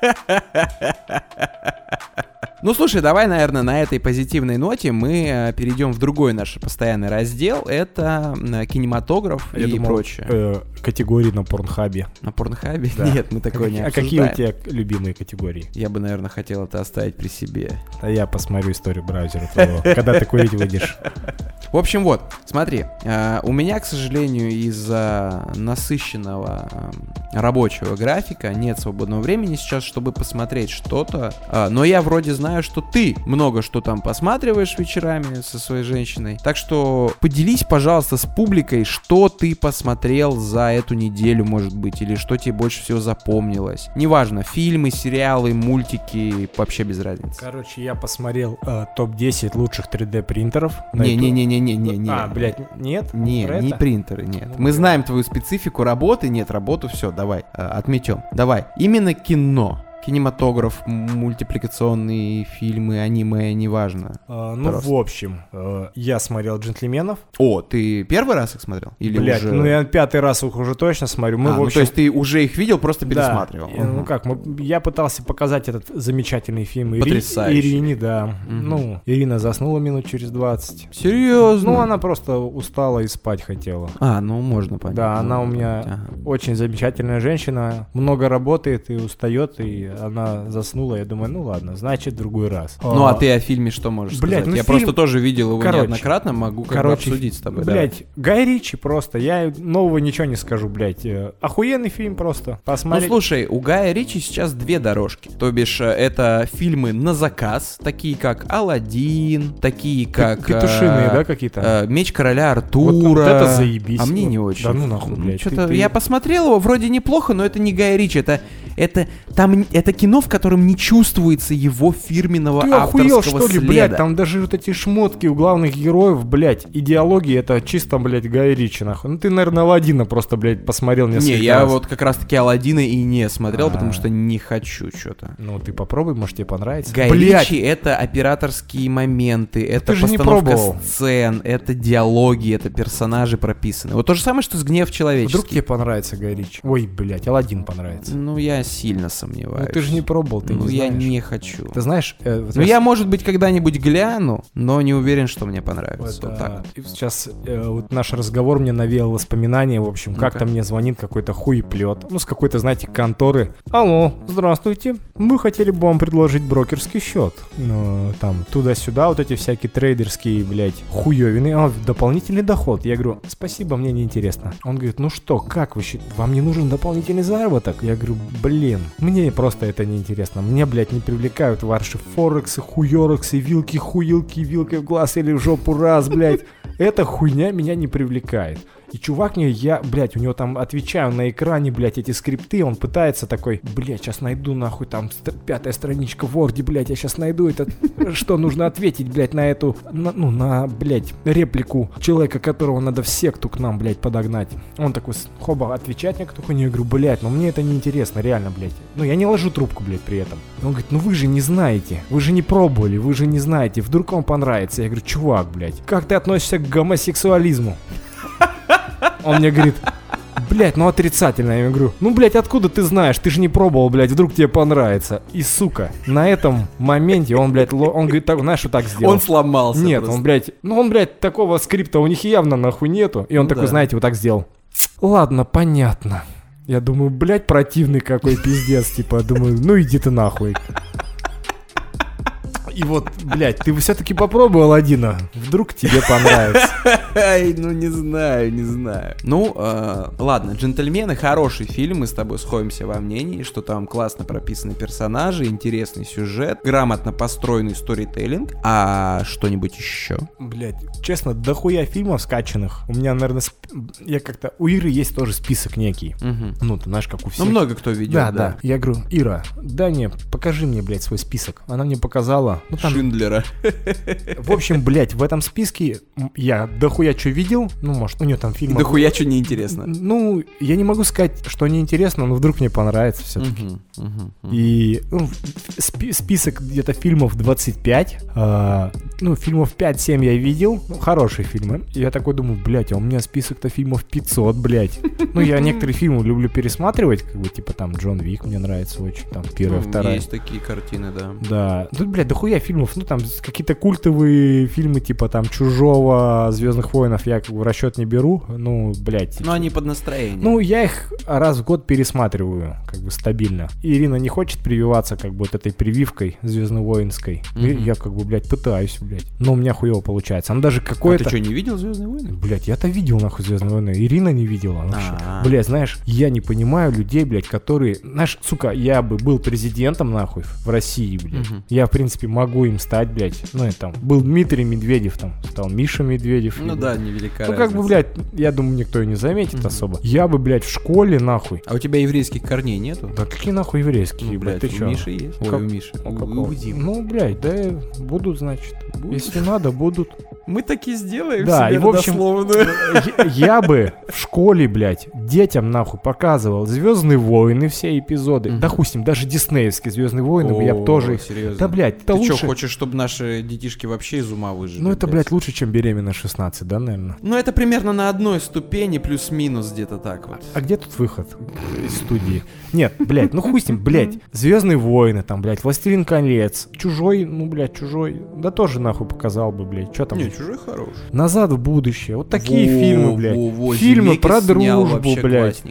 Ну слушай, давай, наверное, на этой позитивной ноте мы э, перейдем в другой наш постоянный раздел. Это э, кинематограф Я и думал, прочее. э, категории на порнхабе. На порнохабе? Да. Нет, мы такое не а какие обсуждаем. у тебя любимые категории? Я бы, наверное, хотел это оставить при себе. А я посмотрю историю браузера твоего, когда ты курить выйдешь. В общем, вот, смотри, э, у меня, к сожалению, из-за насыщенного э, рабочего графика нет свободного времени сейчас, чтобы посмотреть что-то. Э, но я вроде знаю, что ты много что там посматриваешь вечерами со своей женщиной. Так что поделись, пожалуйста, с публикой, что ты посмотрел за эту неделю, может быть, или что тебе больше всего запомнилось. Неважно, фильмы, сериалы, мультики, вообще без разницы. Короче, я посмотрел э, топ-10 лучших 3D принтеров. Не-не-не-не-не-не. А, блядь, нет? Не, не принтеры, нет. Ну, Мы знаем твою специфику работы, нет, работу, все, давай, э, отметем. Давай, именно кино. Кинематограф, мультипликационные фильмы, аниме, неважно. А, ну, Просто. в общем, э, я смотрел «Джентльменов». О, ты первый раз их смотрел? Или Блядь, уже... ну я пятый раз их уже точно смотрю. Мы, А, в ну, общем, то есть ты уже их видел, просто Да, пересматривал. э, Ну Мгм. как, мы- я пытался показать этот замечательный фильм Ири-. Ирине, да. Мгм. Ну, Ирина заснула минут через 20. Серьезно? Ну, она просто устала и спать хотела. А, ну можно понять. Да, она у меня ага. очень замечательная женщина, много работает и устает, и она заснула, я думаю, ну ладно, значит, другой раз. Ну а ты о фильме что можешь Блядь, сказать? ну Я фильм- просто тоже видел его Короче. неоднократно, могу как бы Короче, обсудить с тобой. да. Блять, Гай Ричи просто, я нового ничего не скажу, блять. Охуенный фильм просто. Ну Посмотреть. слушай, у Гая Ричи сейчас две дорожки. То бишь, э, это фильмы на заказ, такие как Алладин, такие как... Петушиные, э, да, какие-то? э, Меч короля Вот- Артура. вот это заебись. А мне Вот. не очень. Да ну нахуй, блядь, ты- Что-то ты- я посмотрел его, вроде неплохо, но это не Гай Ричи, это это там это кино, в котором не чувствуется его фирменного Ты авторского охуел, что ли, следа. блядь? Там даже вот эти шмотки у главных героев, блядь, идеологии, это чисто, блядь, Гай Ричи, нахуй. Ну ты, наверное, Аладдина просто, блядь, посмотрел несколько Не, я раз. вот как раз-таки Алладина и не смотрел, потому А. что не хочу что-то. Ну ты попробуй, может тебе понравится. Гай Блядь, Ричи это операторские моменты, это ты постановка сцен, это диалоги, это персонажи прописаны. Вот то же самое, что с гнев человеческий. вдруг тебе понравится Гай Ричи. Ой, блядь, Аладдин понравится. Ну, я сильно сомневаюсь. Ну ты же не пробовал, ты Ну, не я знаешь. не хочу. Ты знаешь, э, вот Ну, я я, может быть, когда-нибудь гляну, но не уверен, что мне понравится. Вот, Вот а, так. вот. и Сейчас э, вот наш разговор мне навеял воспоминания, в общем, Ну-ка. как-то мне звонит какой-то хуй плет, ну, с какой-то, знаете, конторы. Алло, здравствуйте, мы хотели бы вам предложить брокерский счет. Ну, там, туда-сюда, вот эти всякие трейдерские, блядь, хуевины, а, дополнительный доход. Я говорю, спасибо, мне не интересно. Он говорит, ну что, как вы считаете, вам не нужен дополнительный заработок? Я говорю, блин, мне просто это не интересно. Мне, блядь, не привлекают ваши форексы, хуёрексы, вилки, хуилки, вилкой в глаз или в жопу раз, блядь. Эта хуйня меня не привлекает. И чувак мне, я, блядь, у него там отвечаю на экране, блядь, эти скрипты, он пытается такой, блядь, сейчас найду нахуй там ст- пятая страничка в Word, блядь, я сейчас найду это, что нужно ответить, блядь, на эту, на- ну, на, блядь, реплику человека, которого надо в секту к нам, блядь, подогнать. Он такой, хоба, отвечать мне кто-то, я говорю, блядь, ну мне это не интересно, реально, блядь. Ну, я не ложу трубку, блядь, при этом. Он говорит, ну вы же не знаете, вы же не пробовали, вы же не знаете, вдруг вам понравится. Я говорю, чувак, блядь, как ты относишься к гомосексуализму? Он мне говорит, блядь, ну отрицательно. Я говорю, ну, блядь, откуда ты знаешь? Ты же не пробовал, блядь, вдруг тебе понравится. И, сука, на этом моменте он, блядь, ло- он говорит, так, знаешь, что так сделал. Он сломался. Нет, просто. он, блядь, ну он, блядь, такого скрипта у них явно нахуй нету. И он Ну такой, да. знаете, вот так сделал. Ладно, понятно. Я думаю, блядь, противный какой пиздец, типа, думаю, ну иди ты нахуй. И вот, блядь, ты все-таки попробовал Алладина. Вдруг тебе понравится. Ну не знаю, не знаю. Ну, э, ладно, «Джентльмены» хороший фильм, мы с тобой сходимся во мнении, что там классно прописаны персонажи, интересный сюжет, грамотно построенный сторителлинг. А что-нибудь еще? Блядь, честно, дохуя фильмов скачанных. У меня, наверное, я как-то... У Иры есть тоже список некий. Мгм. Ну, ты знаешь, как у всех. Ну, много кто видел, Да, да, Я говорю, Ира, да не, покажи мне, блядь, свой список. Она мне показала. Ну, там, Шиндлера. в общем, блядь, в этом списке я дохуя что видел. Ну, может, у нее там фильм... дохуя что неинтересно. Ну, я не могу сказать, что неинтересно, но вдруг мне понравится все-таки. Мгм, мгм, мгм. И ну, спи- список где-то фильмов 25. а, ну, фильмов 5-7 я видел. Ну, хорошие фильмы. И я такой думаю, блядь, а у меня список-то фильмов 500, блядь. Ну, я некоторые фильмы люблю пересматривать, как бы, типа, там, Джон Вик мне нравится очень, там, первая, Ну, вторая. Есть такие картины, да. Да. Тут, блядь, дохуя фильмов. Ну, там какие-то культовые фильмы, типа там Чужого, Звездных воинов я как бы в расчет не беру. Ну, блядь. Но они под настроение. Ну, я их раз в год пересматриваю, как бы стабильно. Ирина не хочет прививаться, как бы, вот этой прививкой звездно-воинской. Мгм. Я, как бы, блядь, пытаюсь, блядь. Но у меня хуево получается. Она даже а какое-то... ты что, не видел «Звездные войны»? Блять, я-то видел нахуй Звездные войны. Ирина не видела вообще. А. Блять, знаешь, я не понимаю людей, блядь, которые. Знаешь, сука, я бы был президентом, нахуй, в России, блядь. Мгм. Я, в принципе, могу им стать, блядь. Ну, и там. Был Дмитрий Медведев, там, стал Миша Медведев. Ну и- да, невелика Ну, как бы, разница. блядь, я думаю, никто и не заметит Мгм. особо. Я бы, блядь, в школе, нахуй. А у тебя еврейских корней нету? Да какие нахуй еврейские, Ну, блядь, блядь, ты у чё? Миши есть. Ой, Как- у Миши. Ну, У- у. Ну, блядь, да будут, значит. Будут. Если надо, будут. Мы таки сделаем Да, себе и в общем-. Я, я бы в школе, блядь, детям нахуй показывал Звездные войны, все эпизоды. Да хуй с ним, даже диснеевские Звездные войны, я бы тоже. Серьезно. Да, блядь, это Ты лучше. что, хочешь, чтобы наши детишки вообще из ума выжили? Ну, это, блядь, лучше, чем беременна 16, да, наверное? Ну, это примерно на одной ступени, плюс-минус где-то так вот. А где тут выход из студии? Нет, блядь, ну хуй с ним, блядь. Звездные войны, там, блядь, Властелин колец. Чужой, ну, блядь, чужой. Да тоже нахуй показал бы, блядь. Что там? Не, еще? Чужой хорош. Назад в будущее. Вот такие Во, фильмы, блядь. во, во, фильмы про дружбу, блядь.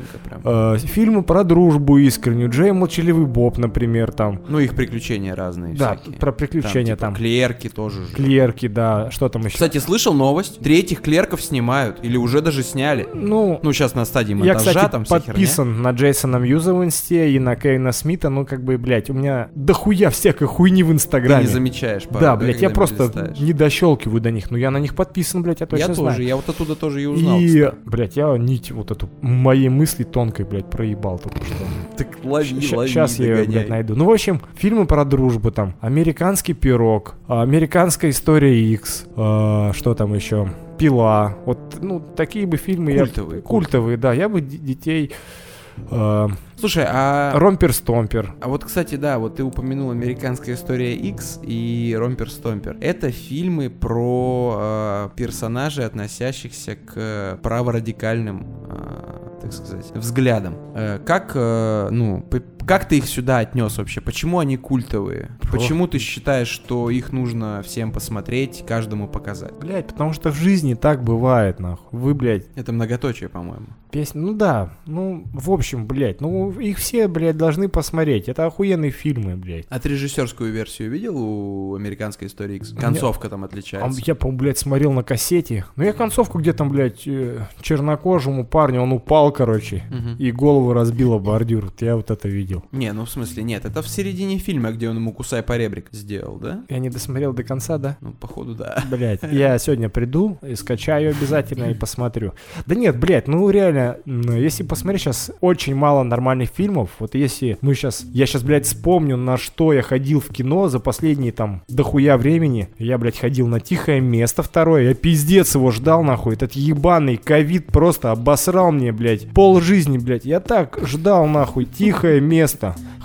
Э, фильмы про дружбу искреннюю. Джей Молчаливый Боб, например, там. Ну, их приключения разные Да, всякие. про приключения там. типа, Клерки тоже же. Клерки, да. Что там еще? Кстати, слышал новость? Третьих клерков снимают. Или уже даже сняли. ну, Ну, сейчас на стадии я, монтажа кстати, там подписан на Джейсона Мьюза в инсте и на Кевина Смита. Ну, как бы, блядь, у меня дохуя всякой хуйни в херня. Ты инстаграме. не замечаешь да, блядь, я просто не дощелкиваю до них. Но я на них подписан, блядь, я точно Я знаю. тоже, я вот оттуда тоже и узнал. И, кстати. блядь, я нить вот эту моей мысли тонкой, блядь, проебал только что. Так лови, лови, Сейчас я ее, блядь, найду. Ну, в общем, фильмы про дружбу там. Американский пирог, а, американская история X, а, что там еще? Пила. Вот, ну, такие бы фильмы я... Культовые, Культовые, да. Я бы детей... а, Слушай, а... Ромпер-стомпер. А вот, кстати, да, вот ты упомянул «Американская история X» и «Ромпер Стомпер». Это фильмы про э, персонажей, относящихся к э, праворадикальным, э, так сказать, взглядам. Э, как, э, ну, как ты их сюда отнес вообще? Почему они культовые? Про- Почему ты считаешь, что их нужно всем посмотреть, каждому показать? Блядь, потому что в жизни так бывает, нахуй. Вы, блядь, Это многоточие, по-моему. песни... Ну да, ну, в общем, блядь, ну, их все, блядь, должны посмотреть. Это охуенные фильмы, блядь. А ты режиссерскую версию видел у «Американской истории X»? Концовка там А отличается. Я, по-моему, блядь, смотрел на кассете. Ну, я концовку, где там, блядь, э, чернокожему парню, он упал, короче, Мгм. и голову разбило бордюр. Вот Я вот это видел. Не, ну в смысле нет, это в середине фильма, где он ему кусай по ребрик сделал, да? Я не досмотрел до конца, да? Ну, походу, да. Блять, я сегодня приду и скачаю обязательно и посмотрю. Да нет, блядь, ну реально, если посмотреть сейчас очень мало нормальных фильмов, вот если мы сейчас, я сейчас, блядь, вспомню, на что я ходил в кино за последние там дохуя времени. Я, блядь, ходил на тихое место второе, я пиздец его ждал, нахуй. Этот ебаный ковид просто обосрал мне, блядь, пол жизни, блядь. Я так ждал, нахуй, тихое место.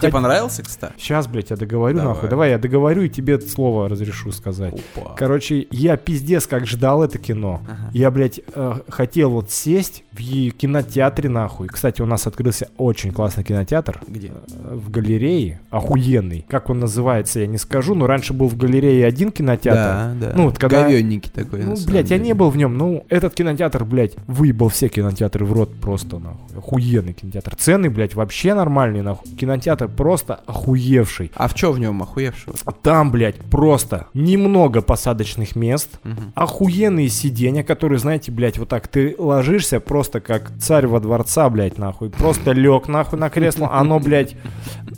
Тебе понравился, кстати? Сейчас, блядь, я договорю, Давай. нахуй. Давай я договорю и тебе слово разрешу сказать. Опа. Короче, я пиздец как ждал это кино. Ага. Я, блядь, э, хотел вот сесть в кинотеатре нахуй. Кстати, у нас открылся очень классный кинотеатр Где? э, в галерее, охуенный. Как он называется, я не скажу, но раньше был в галерее один кинотеатр. да. Ну, вот когда- Говённики такой, Ну, блядь, я не был в нем. Ну, этот кинотеатр, блядь, выебал все кинотеатры в рот просто, нахуй. Охуенный кинотеатр. Цены, блядь, вообще нормальные, нахуй. Кинотеатр просто охуевший. А в чё в нем охуевшего? Там, блядь, просто немного посадочных мест, Мгм. охуенные сиденья, которые, знаете, блядь, вот так ты ложишься просто как царь во дворца, блядь, нахуй. Просто лег нахуй на кресло, оно, блядь,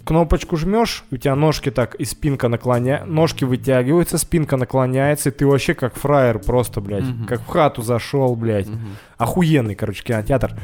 кнопочку жмешь, у тебя ножки так и спинка наклоня... ножки вытягиваются, спинка наклоняется, и ты вообще как фраер просто, блядь, как в хату зашел, блядь. Охуенный, короче, кинотеатр.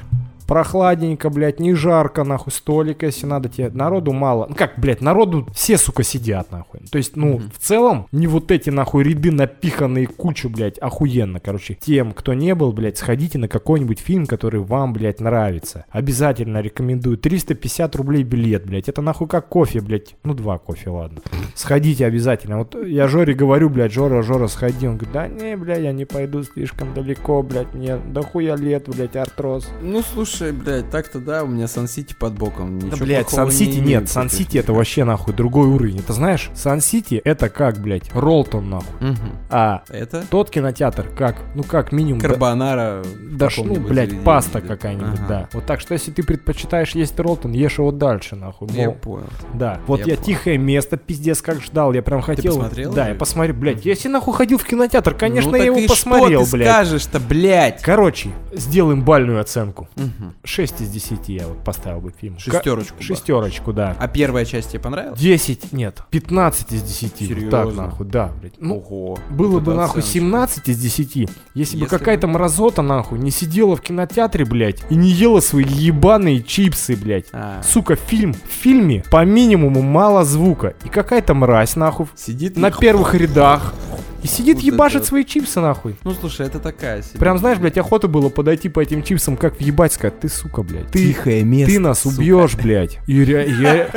Прохладненько, блядь, не жарко, нахуй, столик, если надо тебе. Народу мало. Ну как, блядь, народу все, сука, сидят, нахуй. То есть, ну, Мгм. в целом, не вот эти, нахуй, ряды напиханные кучу, блядь, охуенно, короче. Тем, кто не был, блядь, сходите на какой-нибудь фильм, который вам, блядь, нравится. Обязательно рекомендую. 350 рублей билет, блядь. Это нахуй как кофе, блядь. Ну, два кофе, ладно. Сходите обязательно. Вот я Жоре говорю, блядь, Жора, Жора, сходи. Он говорит, да не, блядь, я не пойду слишком далеко, блядь, мне дохуя лет, блядь, артроз. Ну, слушай, блядь, так-то да, у меня Сан-Сити под боком. Да, Ничего блядь, плохого Сан-Сити не нет, Сан-Сити это вообще нахуй другой уровень. Это знаешь, Сан-Сити это как, блядь, Ролтон нахуй. Мгм. А Это? тот кинотеатр как, ну как минимум... да- Карбонара. Да, ну, блядь, паста да. какая-нибудь, Ага. да. Вот так что, если ты предпочитаешь есть Ролтон, ешь его дальше, нахуй. Я Мол, понял. Да, вот Я я, тихое место, пиздец, как ждал. Я прям хотел. посмотрел Да, я посмотрел, блядь. Я если нахуй ходил в кинотеатр, конечно, Ну, я его посмотрел, ты блядь. скажешь-то, блядь? Короче, сделаем бальную оценку. Мгм. 6 из 10 я вот поставил бы фильм. Шестерочку. Ка- Шестерочку, да. А первая часть тебе понравилась? 10, нет, 15 из 10. Вот Серьезно? Так, нахуй, да, блядь. Ну, Ого. было бы нахуй оценочка. 17 из 10, если, бы Если какая-то мразота нахуй не сидела в кинотеатре, блядь, и не ела свои ебаные чипсы, блядь. А, Сука, фильм, в фильме по минимуму мало звука. И какая-то мразь, нахуй, сидит на первых рядах. И сидит Вот ебашит это- свои чипсы, нахуй. Ну, слушай, это такая себе. Прям, знаешь, блядь, охота было подойти по этим чипсам, как въебать, сказать, ты, сука, блядь, ты, Тихое место, ты нас сука. убьешь, блядь. И ре- я,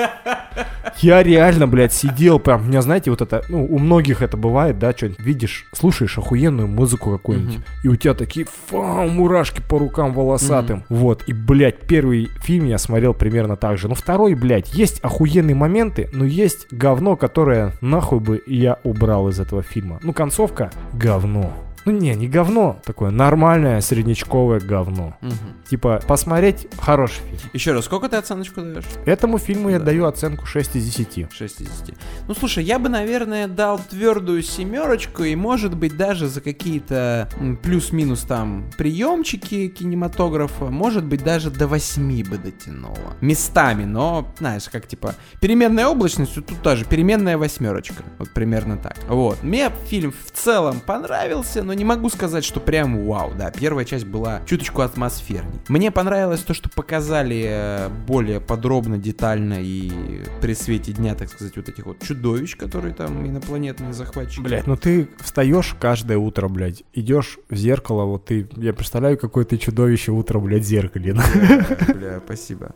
я реально, блядь, сидел прям, у меня, знаете, вот это, ну, у многих это бывает, да, что видишь, слушаешь охуенную музыку какую-нибудь, Мгм. и у тебя такие, фа, мурашки по рукам волосатым. Вот, и, блядь, первый фильм я смотрел примерно так же. Но второй, блядь, есть охуенные моменты, но есть говно, которое нахуй бы я убрал из этого фильма. Ну, концовка — говно. Ну не, не говно, такое нормальное среднячковое говно. Мгм. Типа, посмотреть хороший фильм. Еще раз, сколько ты оценочку даешь? Этому фильму я Да. даю оценку 6 из 10. 6 из 10. Ну слушай, я бы, наверное, дал твердую семерочку и, может быть, даже за какие-то плюс-минус там приемчики кинематографа, может быть, даже до 8 бы дотянуло. Местами, но, знаешь, как типа переменная облачность, вот тут тоже переменная восьмерочка. Вот примерно так. Вот. Мне фильм в целом понравился, но не могу сказать, что прям вау, да. Первая часть была чуточку атмосферней. Мне понравилось то, что показали э, более подробно, детально и при свете дня, так сказать, вот этих вот чудовищ, которые там инопланетные захватчики. Блять, ну ты встаешь каждое утро, блядь, идешь в зеркало, вот ты, я представляю, какое ты чудовище утро, блядь, зеркале. Бля, спасибо.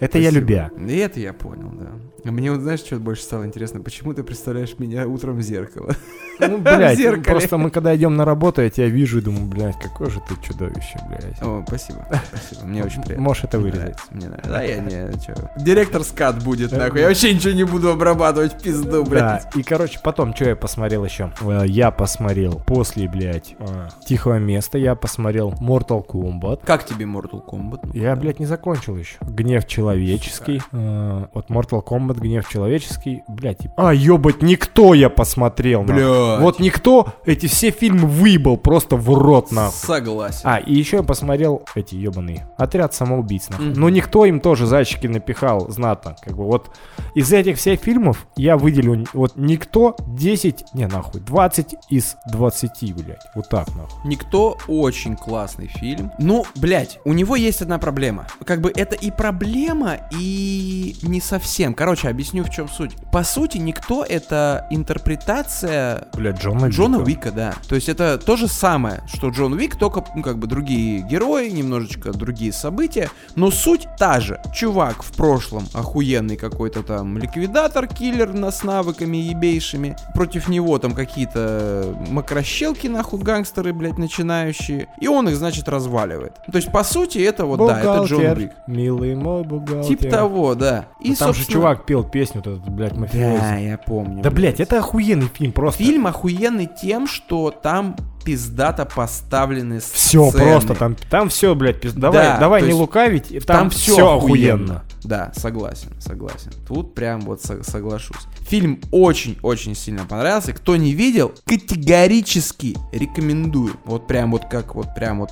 Это я Спасибо. любя. И это я понял, да. А Мне вот знаешь, что больше стало интересно? Почему ты представляешь меня утром в зеркало? Ну, блядь, просто мы когда идем на работу, я тебя вижу и думаю, блядь, какое же ты чудовище, блядь. О, спасибо, спасибо. Мне очень приятно. Можешь это вырезать. Мне нравится. Да, я не, чё. Директор скат будет, нахуй. Я вообще ничего не буду обрабатывать пизду, Да, блядь. и, короче, потом, что я посмотрел еще? Э, Я посмотрел после, блядь, э, Тихого места, я посмотрел Mortal Kombat. Как тебе Mortal Kombat? Ну, Я, блядь, не закончил еще. Гнев человеческий. Э, Вот Mortal Kombat, гнев человеческий. Блядь, и- а, ёбать, никто я посмотрел. нахуй. Блядь. Вот никто эти все фильмы выебал просто в рот, нахуй. Согласен. А, и еще я посмотрел эти ебаные отряд самоубийц. нахуй. Мгм. Но никто им тоже зайчики напихал знатно. Как бы вот из этих всех фильмов я выделю вот никто 10, не нахуй, 20 из 20, блядь. Вот так нахуй. Никто очень классный фильм. Ну, блядь, у него есть одна проблема. Как бы это и проблема, и не совсем. Короче, объясню в чем суть. По сути, никто это интерпретация Блядь, Джона Джона Вика. Уика, да. То есть это то же самое, что Джон Уик, только, ну, как бы другие герои, немножечко другие события, но суть та же. Чувак в прошлом охуенный какой-то там ликвидатор, киллер на- с навыками ебейшими. Против него там какие-то макрощелки, нахуй, гангстеры, блядь, начинающие. И он их, значит, разваливает. То есть, по сути, это вот, да, это Джон Бухгалтер, Уик. Милый мой бухгалтер. Тип того, да. И, Ну, там же собственно- чувак пел песню, вот этот, блядь, мафиози. Да, я помню. Да, блядь, это охуенный фильм просто. Фильм охуенный тем, что там пиздато поставлены Все сцены. просто, там, там все, блядь, пиз- Давай, Да, давай не есть лукавить, Там, там, все все охуенно. охуенно. Да, согласен, согласен. Тут прям вот со- соглашусь. Фильм очень-очень сильно понравился. Кто не видел, категорически рекомендую. Вот прям вот как вот прям вот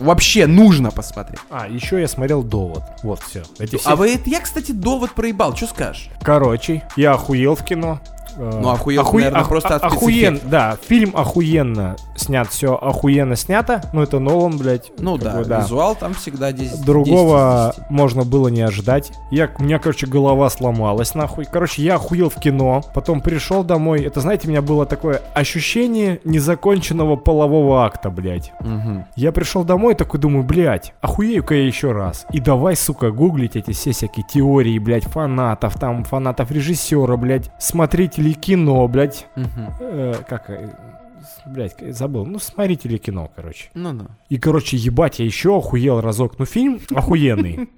вообще нужно посмотреть. А, еще я смотрел «Довод». Вот, все. Эти все А вы, я, кстати, довод проебал, что скажешь? Короче, я охуел в кино. Э, Ну, охуел ты, наверное, просто от охуен, спецэффектов. Да, фильм охуенно снят, все охуенно снято. Ну, это Нолан, блядь. Ну да, бы, визуал там всегда 10 Другого 10 из 10. можно было не ожидать. Я, у меня, короче, голова сломалась нахуй. Короче, я охуел в кино. Потом пришел домой. Это, знаете, у меня было такое ощущение незаконченного полового акта, блядь. Мгм. Я пришел домой такой думаю, блядь, охуею-ка я еще раз. И давай, сука, гуглить эти все всякие теории, блядь, фанатов, там, фанатов режиссера, блядь, смотрителей кино, блядь. Мгм. Э, как, э, блядь, забыл. Ну, смотрители кино, короче. Ну да. И, короче, ебать, я еще охуел разок. Ну, фильм охуенный.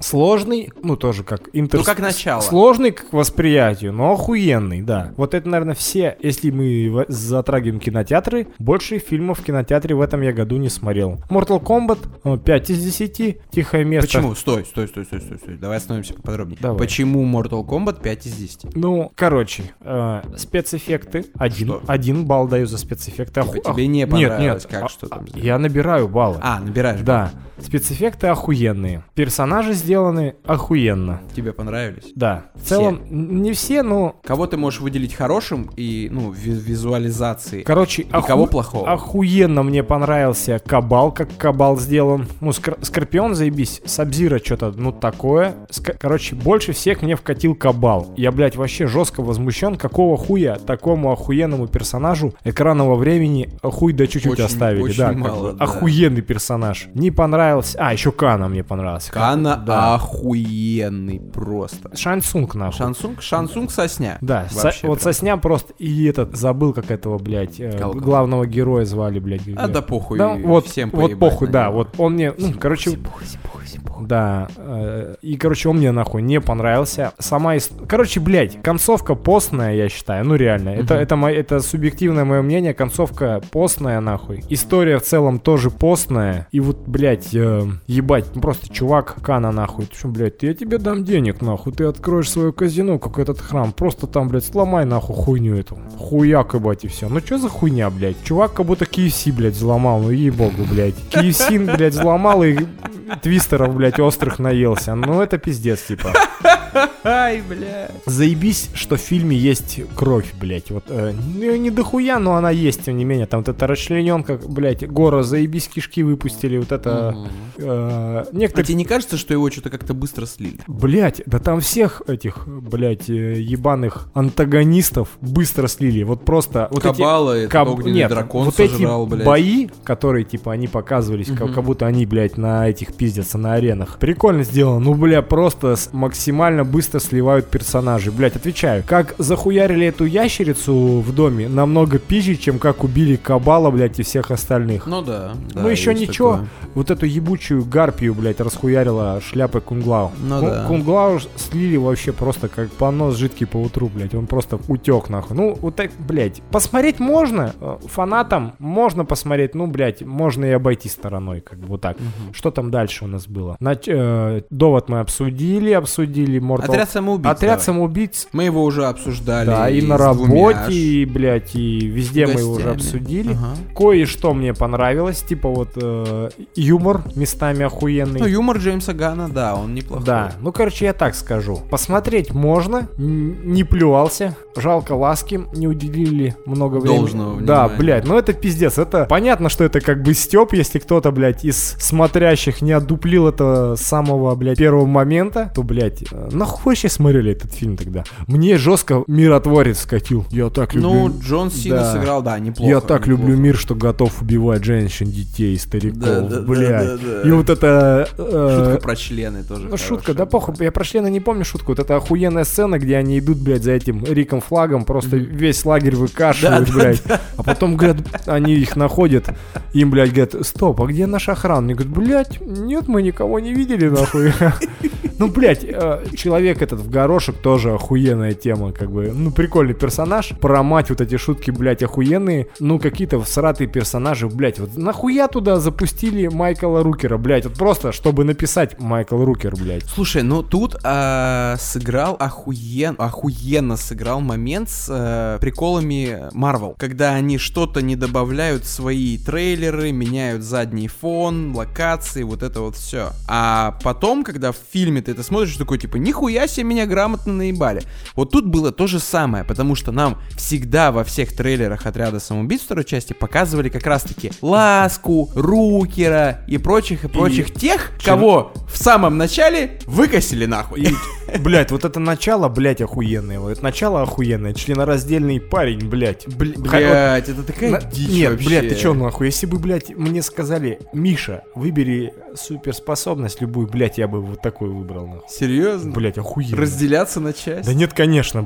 Сложный, ну, тоже как интер... Ну, как начало. Сложный к восприятию, но охуенный, да. Вот это, наверное, все, если мы затрагиваем кинотеатры, больше фильмов в кинотеатре в этом я году не смотрел. Mortal Kombat э, 5 из 10, Тихое место. Почему? Стой, стой, стой, стой, стой, стой. Давай остановимся поподробнее. Давай. Почему Mortal Kombat 5 из 10? Ну, короче, э, спецэффекты. Один, Что? один балл даю за спецэффекты. Оху- Типа тебе оху- не Нет, понравилось, нет, как а- что там а? Я набираю баллы. А, набираешь. Да, спецэффекты охуенные. Персонажи сделаны охуенно. Тебе понравились? Да. В целом, н- не все, но... Кого ты можешь выделить хорошим и, ну, ви- визуализации? Короче, И кого плохого? охуенно мне понравился Кабал, как Кабал сделан. Ну, Скор- Скорпион, заебись. Сабзира что-то, ну, такое. Ск- Короче, больше всех мне вкатил Кабал. Я, блядь, вообще жестко возмущен. Какого хуя такому охуенному персонажу экранного времени хуй да чуть-чуть Очень- оставили. очень да, мало, да. Охуенный персонаж. Не понравился. А, еще Кана мне понравился. Кана Да. охуенный просто. Шансунг, нахуй. Шансунг? Шансунг сосня. Да, со- вот сосня просто и этот забыл, как этого, блядь, э, главного героя звали, блядь. А да похуй, Да, вот, всем вот похуй, да, вот он мне, ну, короче, да, э, и, короче, он мне нахуй не понравился. Сама, ис- короче, блядь, концовка постная, я считаю, ну реально, это, Мгм. это, мо- это субъективное мое мое мнение, концовка постная, нахуй. История в целом тоже постная. И вот, блядь, э, ебать, ну просто чувак Кана, нахуй. Ты что, блядь, я тебе дам денег, нахуй. Ты откроешь свое казино, как этот храм. Просто там, блядь, сломай, нахуй, хуйню эту. Хуяк, ебать, и все. Ну что за хуйня, блядь? Чувак как будто KFC, блядь, взломал. Ну ей-богу, блядь. KFC, блядь, взломал и твистеров, блядь, острых наелся. Ну это пиздец, типа. Ай, бля. Заебись, что в фильме есть кровь, блядь. Вот, э, ну, не дохуя, но она есть, тем не менее. Там вот эта расчлененка, блядь, гора, заебись, кишки выпустили. Вот это... Э, А некоторые... тебе не кажется, что его что-то как-то быстро слили? Блять, да там всех этих, блять, э, ебаных антагонистов быстро слили. Вот просто... Вот эти- Кабала, этот Каб- огненный Нет, дракон вот сожрал, эти блядь. бои, которые, типа, они показывались, как, Мгм. как будто они, блядь, на этих пиздятся, на аренах. Прикольно сделано. Ну, бля, просто максимально быстро сливают персонажей. Блядь, отвечаю. Как захуярили эту ящерицу в доме, намного пизже, чем как убили Кабала, блядь, и всех остальных. Ну да. да, ну, еще есть ничего. такое. Вот эту ебучую гарпию, блядь, расхуярила шляпой Кунглау. Ну Кун- да. Кунглау слили вообще просто как понос жидкий по утру, блядь. Он просто утек, нахуй. Ну, вот так, блядь. Посмотреть можно. э, Фанатам можно посмотреть. Ну, блядь, можно и обойти стороной, как бы вот так. Что там дальше у нас было? Нач- э, довод мы обсудили, обсудили Mortal... Отряд самоубийц. Отряд давай. самоубийц. Мы его уже обсуждали. Да, и на с двумя работе, и, блядь, и везде мы его уже обсудили. Ага. Кое-что мне понравилось, типа вот э, юмор местами охуенный. Ну, юмор Джеймса Гана, да, он неплохой. Да, ну короче, я так скажу. Посмотреть можно, не плювался. Жалко ласки, не уделили много времени. Должного Да, внимания. блядь, ну это пиздец. Это понятно, что это как бы степ, если кто-то, блядь, из смотрящих не отдуплил это с самого, блядь, первого момента, то, блядь, э, нахуй вообще смотрели этот фильм тогда? Мне жестко миротворец скатил. Я так люблю. Ну, Джон Сина Да. Сыграл, да, неплохо. Я так неплохо. люблю мир, что готов убивать женщин, детей, стариков, Да, да, да, блядь. да, да. И вот это... э, Шутка про члены тоже. ну, шутка, да похуй, я про члена не помню шутку. Вот это охуенная сцена, где они идут, блядь, за этим Риком флагом, просто весь лагерь выкашивают, Да, да, блядь. А потом, говорят, они их находят, им, блядь, говорят, стоп, а где наш охрана? Мне говорят, блядь, нет, мы никого не видели, нахуй. Ну, блядь, э, человек этот в горошек тоже охуенная тема, как бы. Ну, прикольный персонаж. Про мать вот эти шутки, блядь, охуенные. Ну, какие-то всратые персонажи, блядь. Вот нахуя туда запустили Майкла Рукера, блядь? Вот просто, чтобы написать Майкл Рукер, блядь. Слушай, ну тут а, сыграл охуен, охуенно сыграл момент с э, приколами Marvel, когда они что-то не добавляют свои трейлеры, меняют задний фон, локации, вот это вот все. А потом, когда в фильме ты это смотришь, такой типа, нихуя себе меня грамотно наебали. Вот тут было то же самое, потому что нам всегда во всех трейлерах отряда самоубийц второй части показывали как раз-таки Ласку, Рукера и прочих и прочих тех, кого в самом начале выкосили нахуй. Блядь, вот это начало, блядь, охуенное. Вот начало охуенное. Членораздельный парень, блядь. Бля- Блять, это такая На- дичь Нет, вообще. блядь, ты чё, нахуй? Если бы, блядь, мне сказали, Миша, выбери суперспособность любую, блядь, я бы вот такой выбрал, нахуй. Серьезно? Блядь, охуенно. Разделяться на части? Да нет, конечно,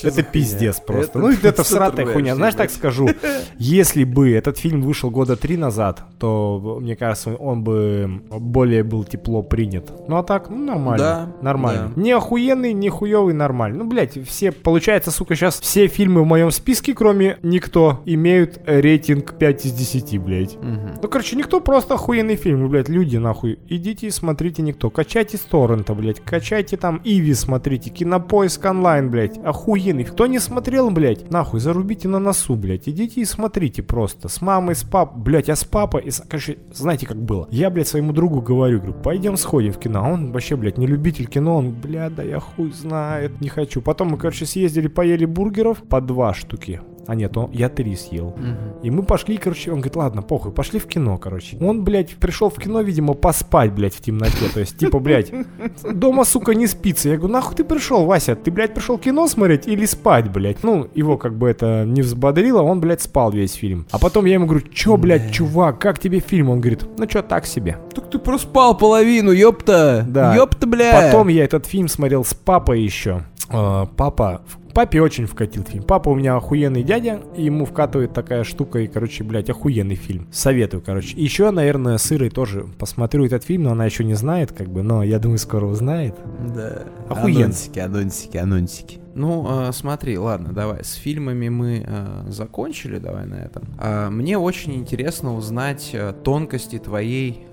чё за Это пиздец хуйня? просто. ну, это всратая хуйня. Знаешь, так скажу, если бы этот фильм вышел года три назад, то, мне кажется, он бы более был тепло принят. Ну, а так, ну, нормально. Да, Нормально. да. Не охуенный, не хуёвый, нормально. Ну, блядь, все, получается, сука, сейчас все фильмы в моем списке, кроме «Никто», имеют рейтинг 5 из 10, блядь. Мгм. Ну, короче, никто просто охуенный фильм, блядь, люди, нахуй. Идите и смотрите никто. Качайте с торрента, блядь. Качайте там Иви, смотрите. Кинопоиск онлайн, блядь. Охуенный. Кто не смотрел, блядь, нахуй, зарубите на носу, блядь. Идите и смотрите просто. С мамой, с папой. Блядь, я с папой. И Короче, знаете, как было. Я, блядь, своему другу говорю, говорю, пойдем сходим в кино. А он вообще, блядь, не любитель кино. Он, бля, да я хуй знает. Не хочу. Потом мы, короче, съездили, поели бургеров по два штуки. А нет, он, я три съел. Мгм. И мы пошли, короче, он говорит, ладно, похуй, пошли в кино, короче. Он, блядь, пришел в кино, видимо, поспать, блядь, в темноте. То есть, типа, блядь, дома, сука, не спится. Я говорю, нахуй ты пришел, Вася? Ты, блядь, пришел кино смотреть или спать, блядь? Ну, его как бы это не взбодрило, он, блядь, спал весь фильм. А потом я ему говорю, чё, блядь, чувак, как тебе фильм? Он говорит, ну чё, так себе. Так ты проспал половину, ёпта. Да. Ёпта, бля. Потом я этот фильм смотрел с папой еще. Э, Папа, папе очень вкатил фильм. Папа у меня охуенный дядя, и ему вкатывает такая штука, и, короче, блядь, охуенный фильм. Советую, короче. Еще, наверное, с Ирой тоже посмотрю этот фильм, но она еще не знает, как бы, но я думаю, скоро узнает. Да. Охуенно. Анонсики, анонсики, анонсики. Ну, э, смотри, ладно, давай. С фильмами мы э, закончили, давай на этом. А, мне очень интересно узнать э, тонкости твоей,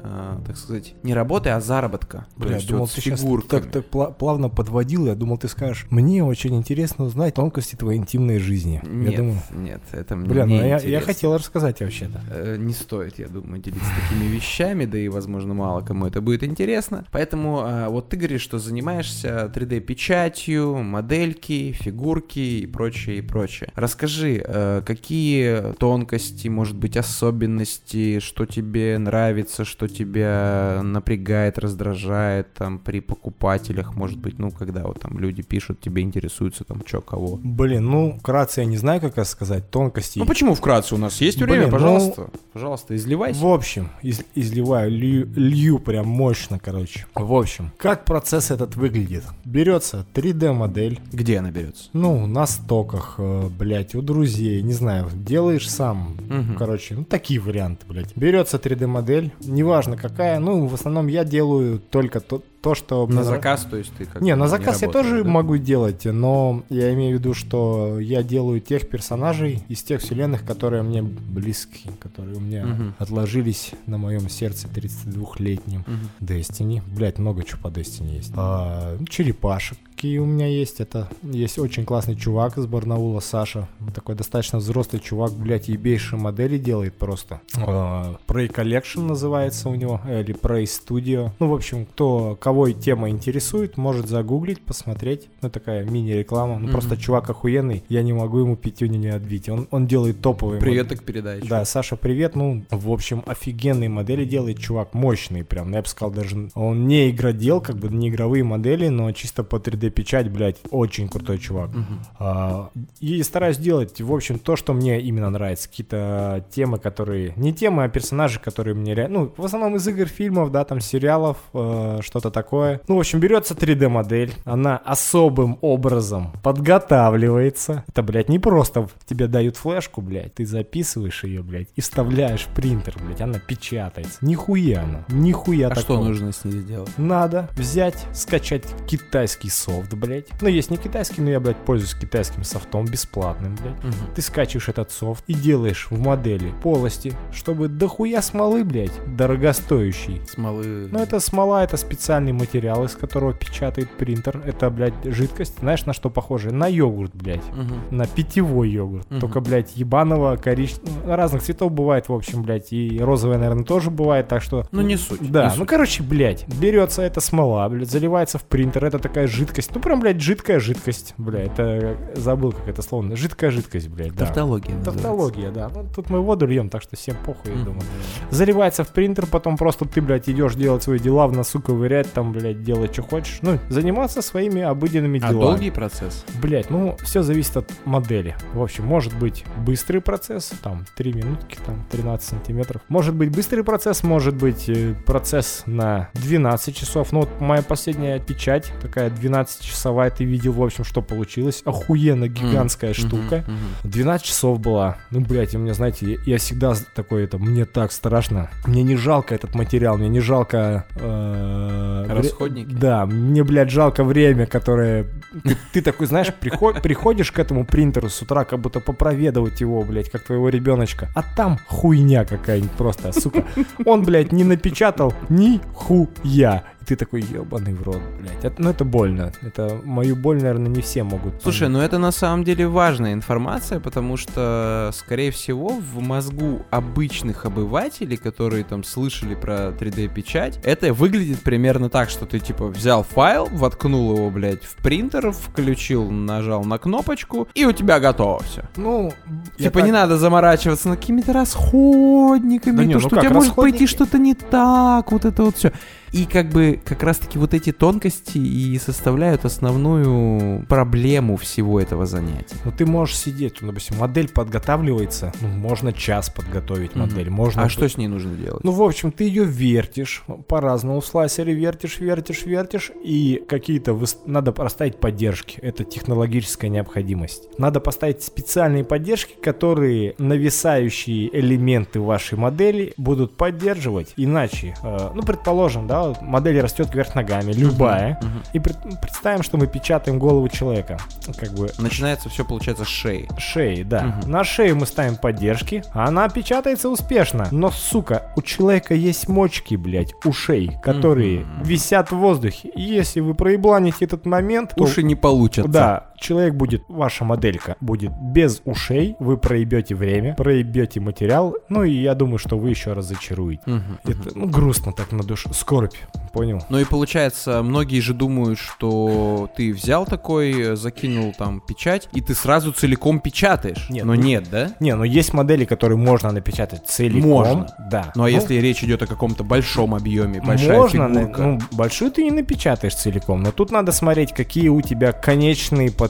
так сказать, не работы, а заработка. То Бля, есть думал, вот с ты сейчас фигурками. так, так пла- плавно подводил, я думал, ты скажешь, мне очень интересно узнать тонкости твоей интимной жизни. Нет, Я думаю, нет, это мне бля, ну не я, я хотел рассказать вообще-то. Не стоит, я думаю, делиться такими вещами, да и, возможно, мало кому это будет интересно. Поэтому а, вот ты говоришь, что занимаешься 3D-печатью, модельки, фигурки и прочее, и прочее. Расскажи, э, какие тонкости, может быть, особенности, что тебе нравится, что тебя напрягает, раздражает там при покупателях, может быть, ну, когда вот там люди пишут, тебе интересуются там что, кого. Блин, ну, вкратце я не знаю, как это сказать, тонкости. Ну почему вкратце? У нас есть время, Блин, ну- пожалуйста. Пожалуйста, изливайся. В общем, из- изливаю, лью, лью прям мощно, короче. В общем, как процесс этот выглядит? Берется 3D-модель, Где она берется? ну, на стоках, э, блядь, у друзей, не знаю, делаешь сам. Мгм. Короче, ну, такие варианты, блядь. Берется 3D-модель, неважно какая, ну, в основном я делаю только то, то что... На заказ, то есть ты как Не, на заказ я работаешь, тоже да? могу делать, но я имею в виду, что я делаю тех персонажей из тех вселенных, которые мне близки, которые у меня Мгм. отложились на моем сердце 32-летнем. Мгм. Destiny. Блять, много чего по Destiny есть. А, черепашек какие у меня есть. Это есть очень классный чувак из Барнаула, Саша. Такой достаточно взрослый чувак, блять, ебейшие модели делает просто. А, Prey Collection называется у него, или Prey Studio. Ну, в общем, кто, кого и тема интересует, может загуглить, посмотреть. Ну, такая мини-реклама. Ну, Мгм. просто чувак охуенный. Я не могу ему пятюню не отбить. Он, он делает топовые модели. Привет, так передай. Да, Саша, привет. Ну, в общем, офигенные модели делает чувак, мощный прям. Я бы сказал, даже он не игродел, как бы не игровые модели, но чисто по 3D печать, блядь, очень крутой чувак. Мгм. А, и стараюсь делать, в общем, то, что мне именно нравится. Какие-то темы, которые... Не темы, а персонажи, которые мне реально... Ну, в основном из игр, фильмов, да, там, сериалов, э, что-то такое. Ну, в общем, берется 3D-модель. Она особым образом подготавливается. Это, блядь, не просто тебе дают флешку, блядь. Ты записываешь ее, блядь, и вставляешь в принтер, блядь. Она печатается. Нихуя она. Нихуя А что такого. нужно с ней сделать? Надо взять, скачать китайский софт, блядь. Ну, есть не китайский, но я, блядь, пользуюсь китайским софтом бесплатным, блядь. Мгм. Ты скачиваешь этот софт и делаешь в модели полости, чтобы дохуя смолы, блядь, дорогостоящий. Смолы. Ну, это смола, это специальный материал, из которого печатает принтер. Это, блядь, жидкость. Знаешь, на что похоже? На йогурт, блядь. Мгм. На питьевой йогурт. Мгм. Только, блядь, ебаного, коричневого. Разных цветов бывает, в общем, блядь. И розовая, наверное, тоже бывает, так что... Ну, не суть. Да, не ну суть. короче, блядь, берется эта смола, блядь, заливается в принтер, это такая жидкость, ну прям, блядь, жидкая жидкость, бля, это забыл, как это слово, жидкая жидкость, блядь, да. Тавтология. Тавтология, да. Ну, тут мы воду льем, так что всем похуй, я думаю. Заливается в принтер, потом просто ты, блядь, идешь делать свои дела, в носу ковырять, там, блядь, делать, что хочешь. Ну, заниматься своими обыденными А делами. долгий процесс? Блять, ну все зависит от модели. В общем, может быть быстрый процесс, там 3 минутки, там 13 сантиметров. Может быть быстрый процесс, может быть э, процесс на 12 часов. Ну вот моя последняя печать, такая 12-часовая, ты видел, в общем, что получилось. Охуенно гигантская Мгм, штука. мгм. 12 часов была. Ну, блядь, у меня, знаете, я, я всегда такой, это, мне так страшно. Мне не жалко этот материал, мне не жалко... э, вре- Расходники? Да, мне, блядь, жалко время, которое... Ты, ты такой, знаешь, приход- приходишь к этому принтеру с утра, как будто попроведывать его, блядь, как твоего ребеночка. А там хуйня какая-нибудь просто, сука. Он, блядь, не напечатал ни хуя. Ты такой, ебаный в рот, блядь. Это, ну, это больно. Это мою боль, наверное, не все могут. Слушай, ну это на самом деле важная информация, потому что, скорее всего, в мозгу обычных обывателей, которые там слышали про 3D-печать, это выглядит примерно так, что ты типа взял файл, воткнул его, блядь, в принтер, включил, нажал на кнопочку, и у тебя готово все. Ну, Типа так- не надо заморачиваться над какими-то расходниками, Да не, то, ну что как, у тебя может расходники? пойти что-то не так, вот это вот все. И как бы как раз-таки вот эти тонкости и составляют основную проблему всего этого занятия. Ну, ты можешь сидеть, ну, допустим, модель подготавливается, ну, можно час подготовить Мгм. модель, можно... А что с ней нужно делать? Ну, в общем, ты ее вертишь, по-разному в слайсере вертишь, вертишь, вертишь, и какие-то... выс- Надо поставить поддержки, это технологическая необходимость. Надо поставить специальные поддержки, которые нависающие элементы вашей модели будут поддерживать, иначе, э, ну, предположим, да, да, модель растет кверх ногами, любая. Мгм. И пред- представим, что мы печатаем голову человека. Как бы Начинается все, получается, с шеи. шеи, да. Мгм. На шею мы ставим поддержки, а она печатается успешно. Но, сука, у человека есть мочки, блядь, ушей, которые Мгм. висят в воздухе. И если вы проебланите этот момент, то... Уши не получатся. Да, человек будет, ваша моделька будет без ушей, вы проебете время, проебете материал, ну и я думаю, что вы еще разочаруете. Мгм. Это, ну, грустно так на душе, скорбь, понял? Ну и получается, многие же думают, что ты взял такой, э, закинул там печать, и ты сразу целиком печатаешь. Нет, Но ну- нет, да? Не, ну есть модели, которые можно напечатать целиком. Можно. Да. Ну а если речь идет о каком-то большом объеме, большая Можно, фигурка. ну, большую ты не напечатаешь целиком, но тут надо смотреть, какие у тебя конечные потребности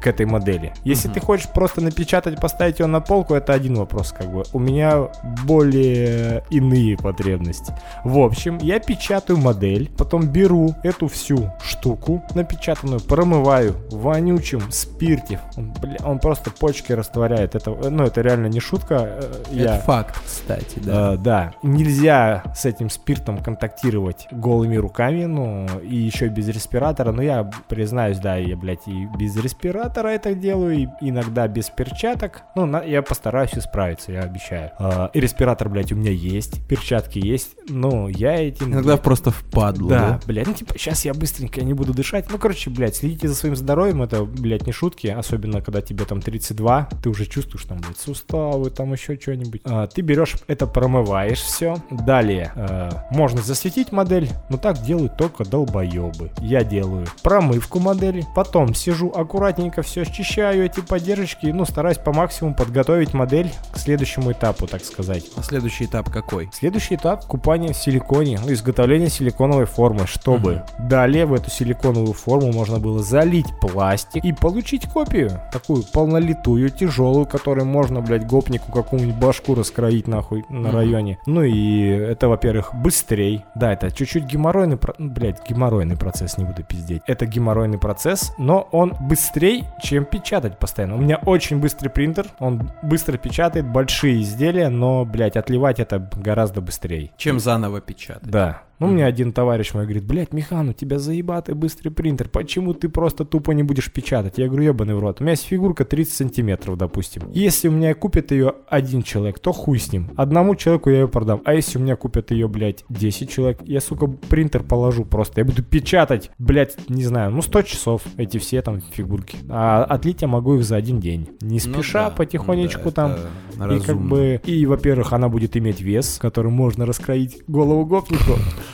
к этой модели. Если Мгм. ты хочешь просто напечатать, поставить ее на полку, это один вопрос, как бы. У меня более иные потребности. В общем, я печатаю модель, потом беру эту всю штуку напечатанную, промываю в вонючем спирте. Он, бля, он просто почки растворяет. Это, ну, это реально не шутка. э, Это Я факт, кстати, да. Э, да, нельзя с этим спиртом контактировать голыми руками, ну, и еще без респиратора, но я признаюсь, да, я, блядь, и без респиратора это делаю, и иногда без перчаток, ну, на- я постараюсь исправиться, я обещаю. Э, и респиратор, блядь, у меня есть, перчатки есть, но я этим... Иногда просто впадло, Да, да? блядь, ну типа, сейчас я быстренько не буду дышать. Ну, короче, блядь, следите за своим здоровьем, это, блядь, не шутки, особенно когда тебе там 32, ты уже чувствуешь там, блядь, суставы, там еще что-нибудь. А, ты берешь это, промываешь все. Далее, э, можно засветить модель, но так делают только долбоебы. Я делаю промывку модели, потом сижу аккуратненько все счищаю эти поддержки, ну, стараюсь по максимуму подготовить модель к следующему этапу, так сказать. А следующий этап какой? Следующий этап купания в силиконе, ну, изготовление силиконовой формы, чтобы далее в эту силиконовую форму можно было залить пластик и получить копию, такую полнолитую, тяжелую, которую можно, блядь, гопнику какую-нибудь башку раскроить нахуй на Мгм. районе. Ну и это, во-первых, быстрей. Да, это чуть-чуть геморройный, про- ну, блядь, геморройный процесс, не буду пиздеть. Это геморройный процесс, но он быстрей, чем печатать постоянно. У меня очень быстрый принтер, он быстро печатает большие изделия, но, блядь, отливать это гораздо быстрее. Чем заново печатать? Да. Ну, мне один товарищ мой говорит, блядь, Михан, у тебя заебатый быстрый принтер, почему ты просто тупо не будешь печатать? Я говорю, ебаный в рот, у меня есть фигурка 30 сантиметров, допустим. Если у меня купит ее один человек, то хуй с ним. Одному человеку я ее продам. А если у меня купят ее, блядь, 10 человек, я, сука, принтер положу просто. Я буду печатать, блядь, не знаю, ну 100 часов эти все там фигурки. А отлить я могу их за один день. Не Ну спеша, да, потихонечку да, там. И как разумно. бы, и, во-первых, она будет иметь вес, который можно раскроить голову гопнику.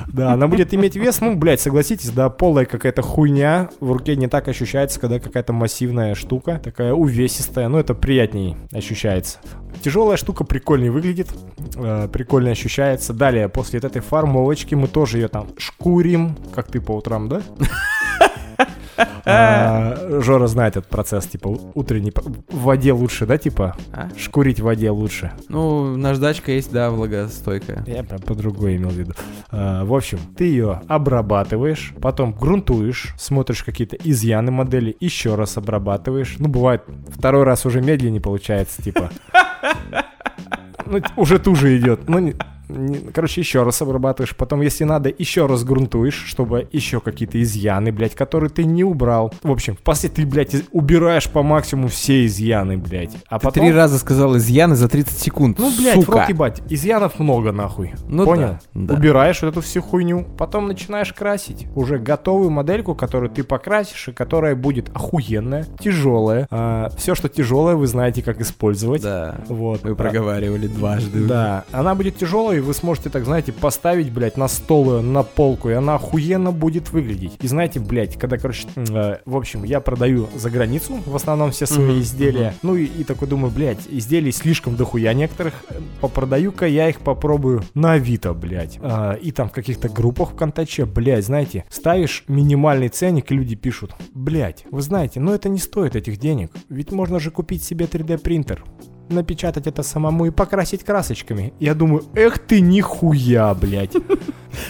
Да, она будет иметь вес, ну, блядь, согласитесь, да, полая какая-то хуйня в руке не так ощущается, когда какая-то массивная штука, такая увесистая, ну, это приятней ощущается. Тяжелая штука прикольнее выглядит, э, прикольно ощущается. Далее, после вот этой формовочки мы тоже ее там шкурим, как ты по утрам, да? А, Жора знает этот процесс, типа утренний. В воде лучше, да, типа? А? Шкурить в воде лучше. Ну, наждачка есть, да, влагостойкая. Я прям по-другому имел в виду. А, в общем, ты ее обрабатываешь, потом грунтуешь, смотришь какие-то изъяны модели, еще раз обрабатываешь. Ну, бывает, второй раз уже медленнее получается, типа. Ну, уже туже идет. Ну, короче, еще раз обрабатываешь. Потом, если надо, еще раз грунтуешь, чтобы еще какие-то изъяны, блядь, которые ты не убрал. В общем, впоследствии, блядь, из- убираешь по максимуму все изъяны, блядь. А Ты потом... три раза сказал изъяны за 30 секунд. Ну, блядь, в сука. рот ебать, изъянов много нахуй. Ну Понял? да, да. Убираешь вот эту всю хуйню, потом начинаешь красить уже готовую модельку, которую ты покрасишь, и которая будет охуенная, тяжелая. все, что тяжелое, вы знаете, как использовать. Да. Вот. Вы проговаривали дважды. Да, она будет тяжелой, и вы сможете, так знаете, поставить, блядь, на стол ее, на полку, и она охуенно будет выглядеть. И знаете, блядь, когда, короче, э, в общем, я продаю за границу в основном все свои Мгм, изделия. Ну и, и такой думаю, блядь, изделий слишком дохуя некоторых. Э, Попродаю-ка я их попробую на Авито, блядь. А, и там в каких-то группах ВКонтаче, блядь, знаете, ставишь минимальный ценник, и люди пишут, блядь, вы знаете, но это не стоит этих денег. Ведь можно же купить себе 3D принтер напечатать это самому и покрасить красочками. Я думаю, эх ты нихуя, блядь.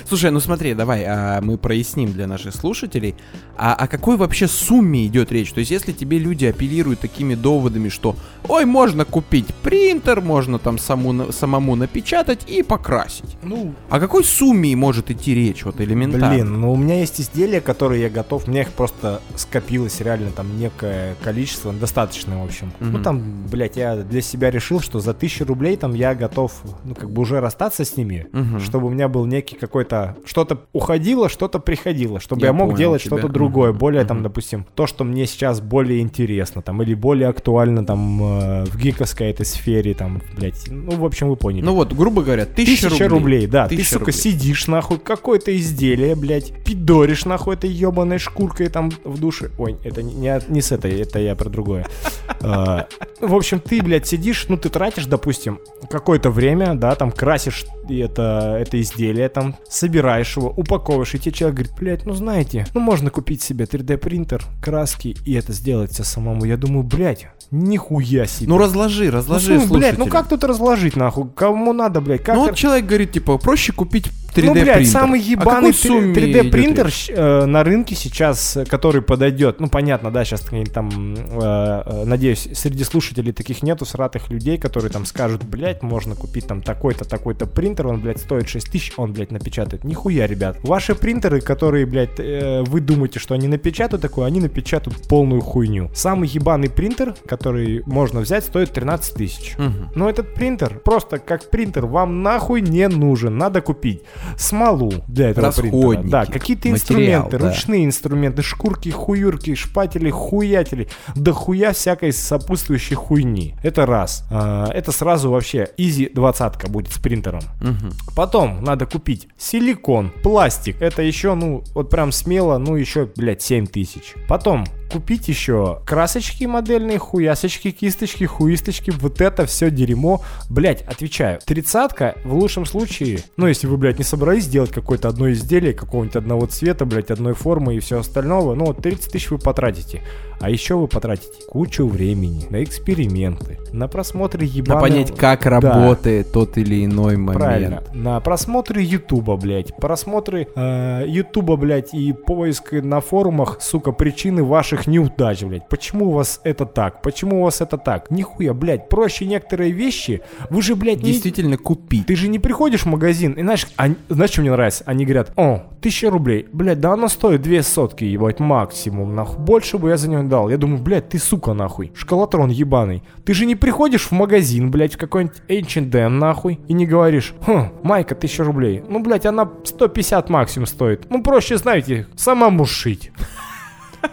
Слушай, ну смотри, давай а, мы проясним для наших слушателей, а о какой вообще сумме идет речь? То есть, если тебе люди апеллируют такими доводами, что, ой, можно купить принтер, можно там саму, самому напечатать и покрасить. Ну, О какой сумме может идти речь, вот элементарно? Блин, ну у меня есть изделия, которые я готов, мне их просто скопилось реально там некое количество, достаточное, в общем. Мгм. Ну там, блядь, я для себя решил, что за тысячу рублей там я готов, ну как бы уже расстаться с ними, Мгм. чтобы у меня был некий какой-то, что-то уходило, что-то приходило, чтобы Я я, мог понял делать тебя. что-то другое, Мгм. более там, Мгм. допустим, то, что мне сейчас более интересно, там, или более актуально там э, в гиковской этой сфере, там, блядь, ну, в общем, вы поняли. Ну вот, грубо говоря, тысяча, Тысяча рублей, да. Тысяча ты, сука, рублей. сидишь, нахуй, какое-то изделие, блядь, пидоришь, нахуй, этой ебаной шкуркой там в душе. Ой, это не, не, с этой, это я про другое. А, В общем, ты, блядь, сидишь, ну, ты тратишь, допустим, какое-то время, да, там, красишь это, это изделие, там, собираешь его, упаковываешь, и тебе человек говорит, блядь, ну, знаете, ну, можно купить себе 3D-принтер, краски, и это сделать все самому. Я думаю, блядь, нихуя себе. Ну разложи, Ну, разложи, слушай, блядь, ну как тут разложить, нахуй? Кому надо, блядь? Как Ну вот человек говорит, типа, проще купить 3D ну, блядь, принтер. самый О ебаный сумме 3D идет принтер э, на рынке сейчас, который подойдет. Ну, понятно, да, сейчас там, э, э, надеюсь, среди слушателей таких нету сратых людей, которые там скажут, блядь, можно купить там такой-то, такой-то принтер, он, блядь, стоит 6 тысяч, он, блядь, напечатает. Нихуя, ребят. Ваши принтеры, которые, блядь, э, вы думаете, что они напечатают такое, они напечатают полную хуйню. Самый ебаный принтер, который можно взять, стоит 13 тысяч. Мгм. Но этот принтер, просто как принтер, вам нахуй не нужен. Надо купить смолу для этого принтера. Расходники, Да, какие-то инструменты, да. ручные инструменты, шкурки, хуюрки, шпатели, хуятели, да хуя всякой сопутствующей хуйни. Это раз. А, это сразу вообще изи двадцатка будет с принтером. Мгм. Потом надо купить силикон, пластик. Это еще, ну, вот прям смело, ну, еще, блядь, 7 тысяч. Потом купить еще красочки модельные, хуясочки, кисточки, хуисточки. Вот это все дерьмо. Блядь, отвечаю. Тридцатка в лучшем случае, ну, если вы, блядь, не собрались сделать какое-то одно изделие, какого-нибудь одного цвета, блядь, одной формы и все остального, ну, вот 30 тысяч вы потратите. А еще вы потратите кучу времени на эксперименты, на просмотры На ебаного... понять, как Да. работает тот или иной момент. Правильно. На просмотры Ютуба, блядь. Просмотры э, Ютуба, блядь, и поиск на форумах, сука, причины ваших неудач, блядь. Почему у вас это так? Почему у вас это так? Нихуя, блядь. Проще некоторые вещи. Вы же, блядь, не... Действительно купить. Ты же не приходишь в магазин, и знаешь, они- знаешь, что мне нравится? Они говорят, о, тысяча рублей. Блядь, да она стоит две сотки, ебать, максимум, нахуй. Больше бы я за нее дал. Я думаю, блядь, ты сука, нахуй. Шкалатрон ебаный. Ты же не приходишь в магазин, блядь, в какой-нибудь H&M, нахуй, и не говоришь, хм, майка, тысяча рублей. Ну, блядь, она 150 максимум стоит. Ну, проще, знаете, самому шить.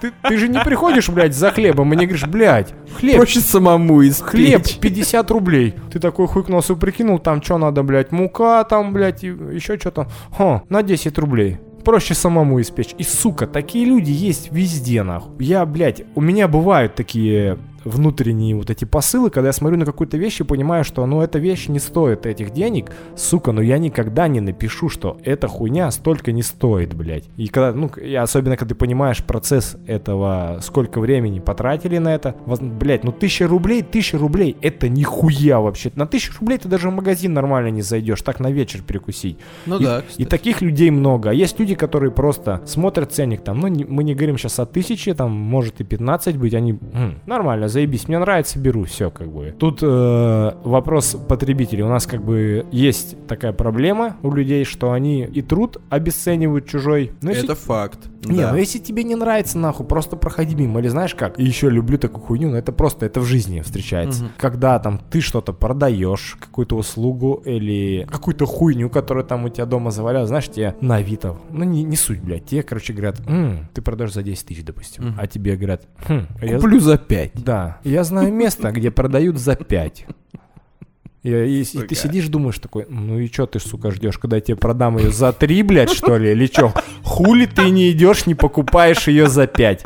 Ты, ты же не приходишь, блядь, за хлебом и не говоришь, блядь, хлеб Проще самому из Хлеб 50 рублей. Ты такой хуй к носу прикинул, там что надо, блядь, мука там, блядь, и еще что-то. Хо, на 10 рублей. Проще самому испечь. И, сука, такие люди есть везде, нахуй. Я, блядь, у меня бывают такие внутренние вот эти посылы, когда я смотрю на какую-то вещь и понимаю, что, ну, эта вещь не стоит этих денег, сука, но я никогда не напишу, что эта хуйня столько не стоит, блядь. И когда, ну, и особенно, когда ты понимаешь процесс этого, сколько времени потратили на это, воз- блядь, ну, тысяча рублей, тысяча рублей, это нихуя вообще. На тысячу рублей ты даже в магазин нормально не зайдешь, так на вечер перекусить. Ну и, да, и кстати. таких людей много. А есть люди, которые просто смотрят ценник там, ну, не- мы не говорим сейчас о тысяче, там, может и 15 быть, они, «М, нормально, заебись, мне нравится, беру, все, как бы. Тут э, вопрос потребителей. У нас, как бы, есть такая проблема у людей, что они и труд обесценивают чужой. Но если Это факт. Не, Да. ну если тебе не нравится, нахуй, просто проходи мимо. Или знаешь как? И еще люблю такую хуйню, но это просто, это в жизни встречается. Мгм. Когда там ты что-то продаешь, какую-то услугу или какую-то хуйню, которая там у тебя дома заваляла, знаешь, тебе на Авито, ну не, не суть, блядь, тебе, короче, говорят, «М, ты продаешь за 10 тысяч, допустим, Мгм. а тебе говорят, «Хм, я, Куплю за 5. да, я знаю место, где продают за 5. И, и- и ты сидишь, думаешь такой, ну и чё ты, сука, ждешь, когда я тебе продам ее за 3, блядь, что ли, или чё? Хули ты не идешь, не покупаешь ее за 5?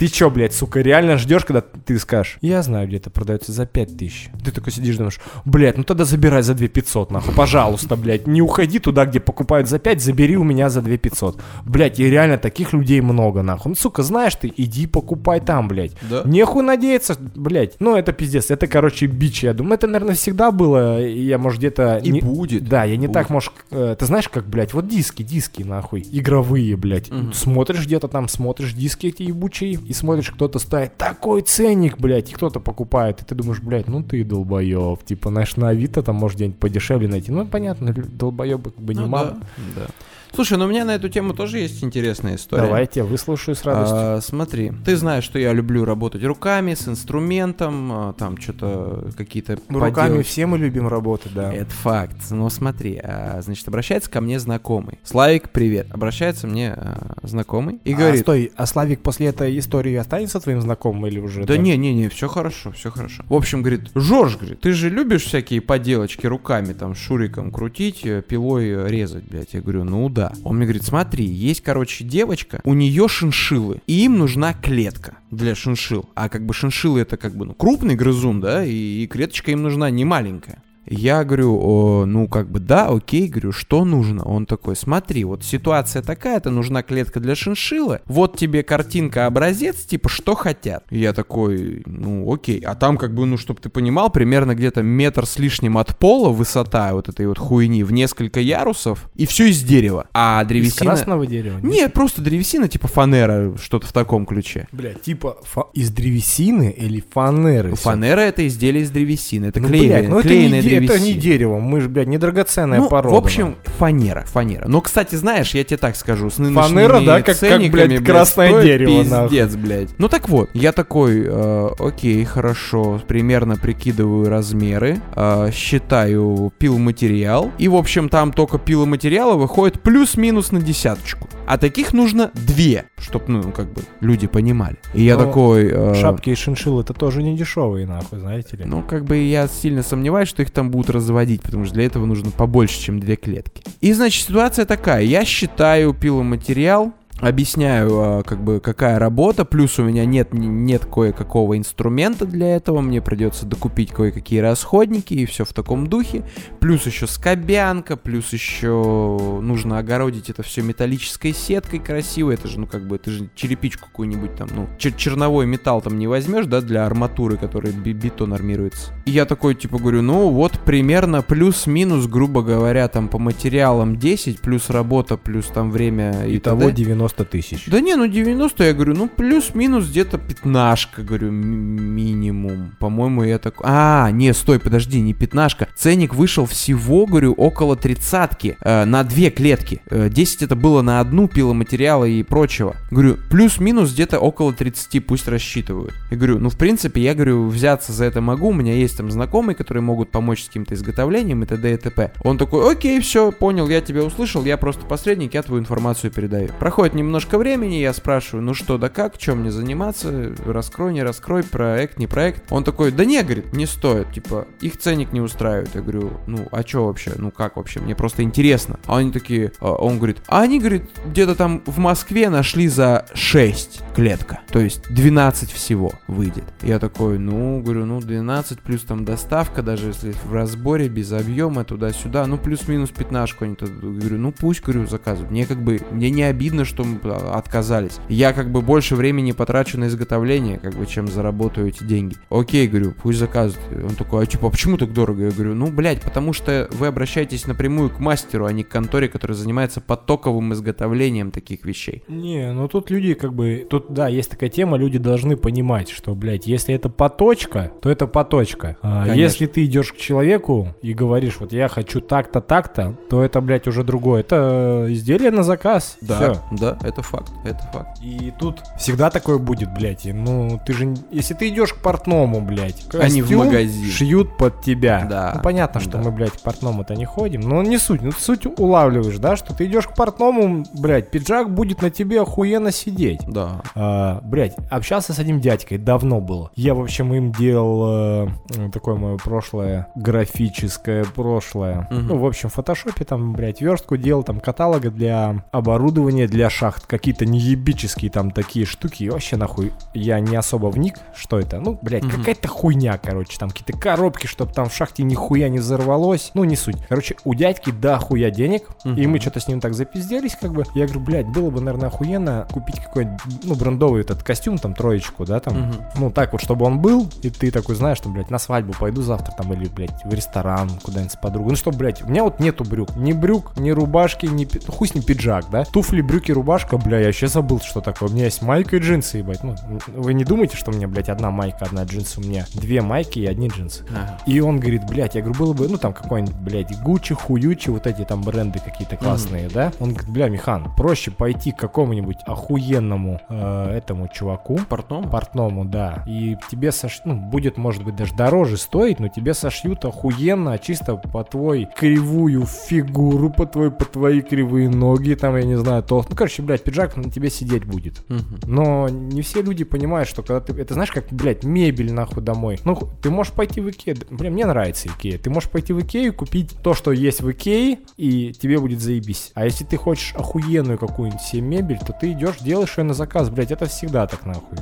Ты чё, блядь, сука, реально ждешь, когда ты скажешь, я знаю, где это продается за 5 тысяч. Ты такой сидишь, думаешь, блядь, ну тогда забирай за 2 500, нахуй, пожалуйста, блядь. Не уходи туда, где покупают за 5, забери у меня за 2 500. Блядь, и реально таких людей много, нахуй. Ну, сука, знаешь ты, иди покупай там, блядь. Да. Нехуй надеяться, блядь. Ну, это пиздец, это, короче, бич, я думаю. Это, наверное, всегда было, я, может, где-то... И не- будет. Да, я не Будет. так, может, э, ты знаешь, как, блядь, вот диски, диски, нахуй, игровые, блядь. Мгм. Смотришь где-то там, смотришь диски эти ебучие, и смотришь, кто-то ставит такой ценник, блядь, и кто-то покупает, и ты думаешь, блядь, ну ты долбоеб, типа, знаешь, на Авито там может где-нибудь подешевле найти. Ну, понятно, долбоебы как бы не Ну мало. да, да. Слушай, ну у меня на эту тему тоже есть интересная история. Давай, я тебя выслушаю с радостью. А, смотри, ты знаешь, что я люблю работать руками, с инструментом, а, там что-то какие-то Ну, руками поделки. все мы любим работать, да. Это факт. Но смотри, а, значит, обращается ко мне знакомый. Славик, привет. Обращается мне а, знакомый и А, говорит... стой, а Славик после этой истории останется твоим знакомым или уже? Да не, не, не, все хорошо, все хорошо. В общем, говорит, Жорж, говорит, ты же любишь всякие поделочки руками, там, шуриком крутить, э, пилой резать, блядь. Я говорю, ну да. Он мне говорит, смотри, есть, короче, девочка, у нее шиншиллы, и им нужна клетка для шиншилл. А как бы шиншиллы это как бы, ну, крупный грызун, да, и, и клеточка им нужна не маленькая. Я говорю, «О, ну как бы да, окей, говорю, что нужно? Он такой, смотри, вот ситуация такая-то, нужна клетка для шиншиллы, вот тебе картинка, образец, типа, что хотят. И Я такой, ну окей, а там как бы, ну, чтобы ты понимал, примерно где-то метр с лишним от пола высота вот этой вот хуйни в несколько ярусов, и все из дерева. А Из древесина... красного дерева? Нет, просто древесина, типа фанера, что-то в таком ключе. Бля, типа фа- из древесины или фанеры? Фанера это изделие из древесины, это Ну, клееная, блядь, ну это не, клееная де- это не дерево, мы же, блядь, не драгоценная Ну, порода. в общем, фанера, фанера. Но, кстати, знаешь, я тебе так скажу, с Фанера, да, как- как, ценниками, блядь, красное стоит дерево, Пиздец, блядь. Ну так вот, я такой, э, окей, хорошо, примерно прикидываю размеры, э, считаю пиломатериал, и, в общем, там только пиломатериала выходит плюс-минус на десяточку. А таких нужно две, чтоб, ну, как бы, люди понимали. И я Но такой... э, Шапки и шиншиллы это тоже не дешевые, нахуй, знаете ли. ну, как бы я сильно сомневаюсь, что их там будут разводить, потому что для этого нужно побольше, чем две клетки. И, значит, ситуация такая. Я считаю пиломатериал, объясняю, а, как бы, какая работа, плюс у меня нет, нет кое-какого инструмента для этого, мне придется докупить кое-какие расходники и все в таком духе, плюс еще скобянка, плюс еще нужно огородить это все металлической сеткой красивой, это же, ну, как бы, ты же черепичку какую-нибудь там, ну, чер- черновой металл там не возьмешь, да, для арматуры, который бетон армируется. И я такой, типа, говорю, ну, вот примерно плюс-минус, грубо говоря, там по материалам 10, плюс работа, плюс там время и Итого т.д. 90 тысяч. Да не, ну 90, я говорю, ну плюс-минус где-то пятнашка, говорю, минимум. По-моему, я так... А, не, стой, подожди, не пятнашка. Ценник вышел всего, говорю, около тридцатки э, на две клетки. Э, 10 это было на одну пиломатериала и прочего. Говорю, плюс-минус где-то около 30 пусть рассчитывают. Я говорю, ну в принципе, я говорю, взяться за это могу. У меня есть там знакомые, которые могут помочь с каким-то изготовлением и т.д. и т.п. Он такой, окей, все, понял, я тебя услышал, я просто посредник, я твою информацию передаю. Проходит немножко времени, я спрашиваю, ну что да как, чем мне заниматься, раскрой, не раскрой, проект, не проект. Он такой, да не, говорит, не стоит, типа, их ценник не устраивает. Я говорю, ну а что вообще, ну как вообще, мне просто интересно. А они такие, а, он говорит, а они, говорит, где-то там в Москве нашли за 6 клетка, то есть 12 всего выйдет. Я такой, ну, говорю, ну 12 плюс там доставка, даже если в разборе, без объема, туда-сюда, ну плюс-минус пятнашку они тут, говорю, ну пусть, говорю, заказывают. Мне как бы, мне не обидно, что а, отказались. Я как бы больше времени потрачу на изготовление, как бы, чем заработаю эти деньги. Окей, говорю, пусть заказывают. Он такой, а типа, а почему так дорого? Я говорю, ну, блядь, потому что вы обращаетесь напрямую к мастеру, а не к конторе, которая занимается потоковым изготовлением таких вещей. Не, ну тут люди как бы, тут да, есть такая тема, люди должны понимать, что, блядь, если это поточка, то это поточка. А Конечно. если ты идешь к человеку и говоришь, вот я хочу так-то, так-то, то это, блядь, уже другое. Это изделие на заказ. Да, Всё. да, это факт, это факт. И тут всегда такое будет, блядь. и, Ну, ты же... Если ты идешь к портному, блядь, А не в костюм магазин. шьют под тебя. Да, Ну, понятно, что да. мы, блядь, к портному-то не ходим. Но не суть. Ну, суть улавливаешь, да, что ты идешь к портному, блядь, пиджак будет на тебе охуенно сидеть. Да. А, блядь, общался с одним дядькой, давно было. Я, в общем, им делал э, такое мое прошлое, графическое прошлое. Мгм. Ну, в общем, в фотошопе там, блядь, верстку делал, там, каталога для оборудования, для шахт, какие-то неебические там такие штуки. И вообще, нахуй, я не особо вник, что это. Ну, блядь, Мгм. какая-то хуйня, короче. Там какие-то коробки, чтобы там в шахте нихуя не взорвалось. Ну, не суть. Короче, у дядьки да хуя денег. И Мгм. мы что-то с ним так запизделись, как бы. Я говорю, блядь, было бы, наверное, охуенно купить какой-нибудь, ну, брендовый этот костюм, там, троечку, да, там. Мгм. Ну, так вот, чтобы он был, и ты такой знаешь, что, блядь, на свадьбу пойду завтра там, или, блядь, в ресторан куда-нибудь с подругой. Ну, что, блядь, у меня вот нету брюк. Ни брюк, ни рубашки, ни... Ну, хуй с ним пиджак, да? Туфли, брюки, рубашка, бля, я вообще забыл, что такое. У меня есть майка и джинсы, ебать. Ну, вы не думаете, что у меня, блядь, одна майка, одна джинсы? У меня две майки и одни джинсы. Ага. И он говорит, блядь, я говорю, было бы, ну там какой-нибудь, блядь, Гуччи, Хуючи, вот эти там бренды какие-то классные, да? Он говорит, бля, Михан, проще пойти к какому-нибудь охуенному э, этому чуваку, Портному? портному, да, и тебе сош... ну, будет, может быть, даже дороже стоить, но тебе сошьют охуенно, чисто по твой кривую фигуру, по твой, по твои кривые ноги, там, я не знаю, то... Ну, короче, блядь, пиджак на тебе сидеть будет. Мгм. Но не все люди понимают, что когда ты... Это знаешь, как, блядь, мебель нахуй домой. Ну, ты можешь пойти в Икею. Блин, мне нравится Икея. Ты можешь пойти в Икею, купить то, что есть в Икее, и тебе будет заебись. А если ты хочешь охуенную какую-нибудь себе мебель, то ты идешь, делаешь ее на заказ, блядь. Это всегда так, нахуй.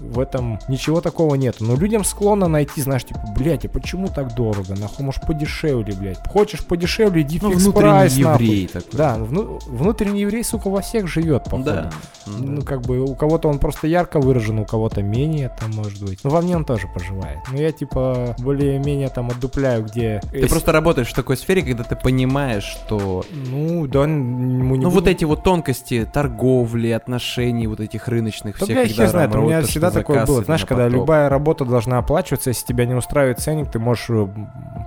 В этом ничего такого нет. Но людям склонно найти, знаешь, типа, блядь, а почему так дорого? Нахуй, может, подешевле, блядь. Хочешь подешевле, иди Ну, фикс прайс, нахуй. еврей такой. Да, вну- внутренний еврей, сука, во всех живет, походу. Да. Ну, как бы у кого-то он просто ярко выражен, у кого-то менее, там, может быть. Ну, во мне он тоже поживает. Но я, типа, более-менее там отдупляю, где... Ты просто работаешь в такой сфере, когда ты понимаешь, что Ну, да, ему не ну буду- вот эти вот тонкости торговли, отношений вот этих рыночных Да, всех. бля, когда хер знает, у меня то, всегда такое было. Знаешь, на когда поток. любая работа должна оплачиваться, если тебя не устраивает ценник, ты можешь э,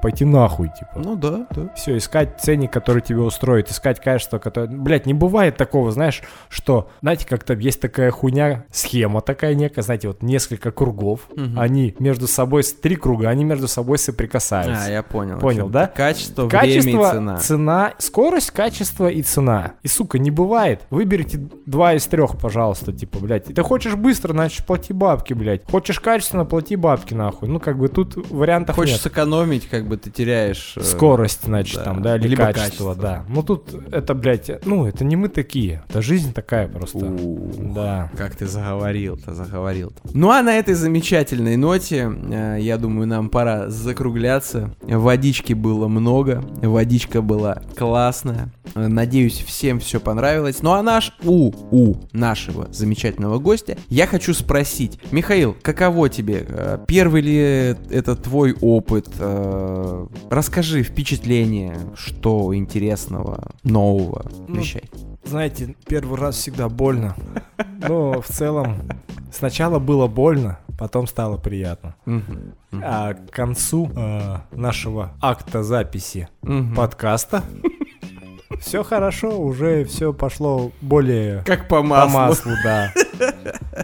пойти нахуй, типа. Ну да, да. Все, искать ценник, который тебе устроит, искать качество, которое... Блять, не бывает такого, знаешь, что, знаете, как-то есть такая хуйня, схема такая некая, знаете, вот несколько кругов, Мгм. они между собой, три круга, они между собой соприкасаются. А, я понял. Понял, да? Качество, Качество, время и цена. скорость, качество и цена. И, сука, не бывает. Выберите два из трех, пожалуйста, типа, блядь. Ты хочешь быстро, значит, плати бабки, блядь. Хочешь качественно, плати бабки, нахуй. Ну, как бы тут вариантов Хочешь нет. сэкономить, как бы ты теряешь... э, Скорость, значит, да. там, да, или Либо качество, качество. да. Ну, тут это, блядь, ну, это не мы такие. Это жизнь такая просто. Да. Как ты заговорил-то, заговорил-то. Ну а на этой замечательной ноте, э, я думаю, нам пора закругляться. Водички было много, водичка была классная. Надеюсь, всем все понравилось. Ну а наш, у, у нашего замечательного гостя, я хочу спросить. Михаил, каково тебе? Э, Первый ли это твой опыт? Э, Расскажи впечатление, что интересного, нового, Ну, вещай. Знаете, первый раз всегда больно. Но в целом сначала было больно, потом стало приятно. А к концу э, нашего акта записи подкаста все хорошо, уже все пошло более Как по по маслу. маслу, да.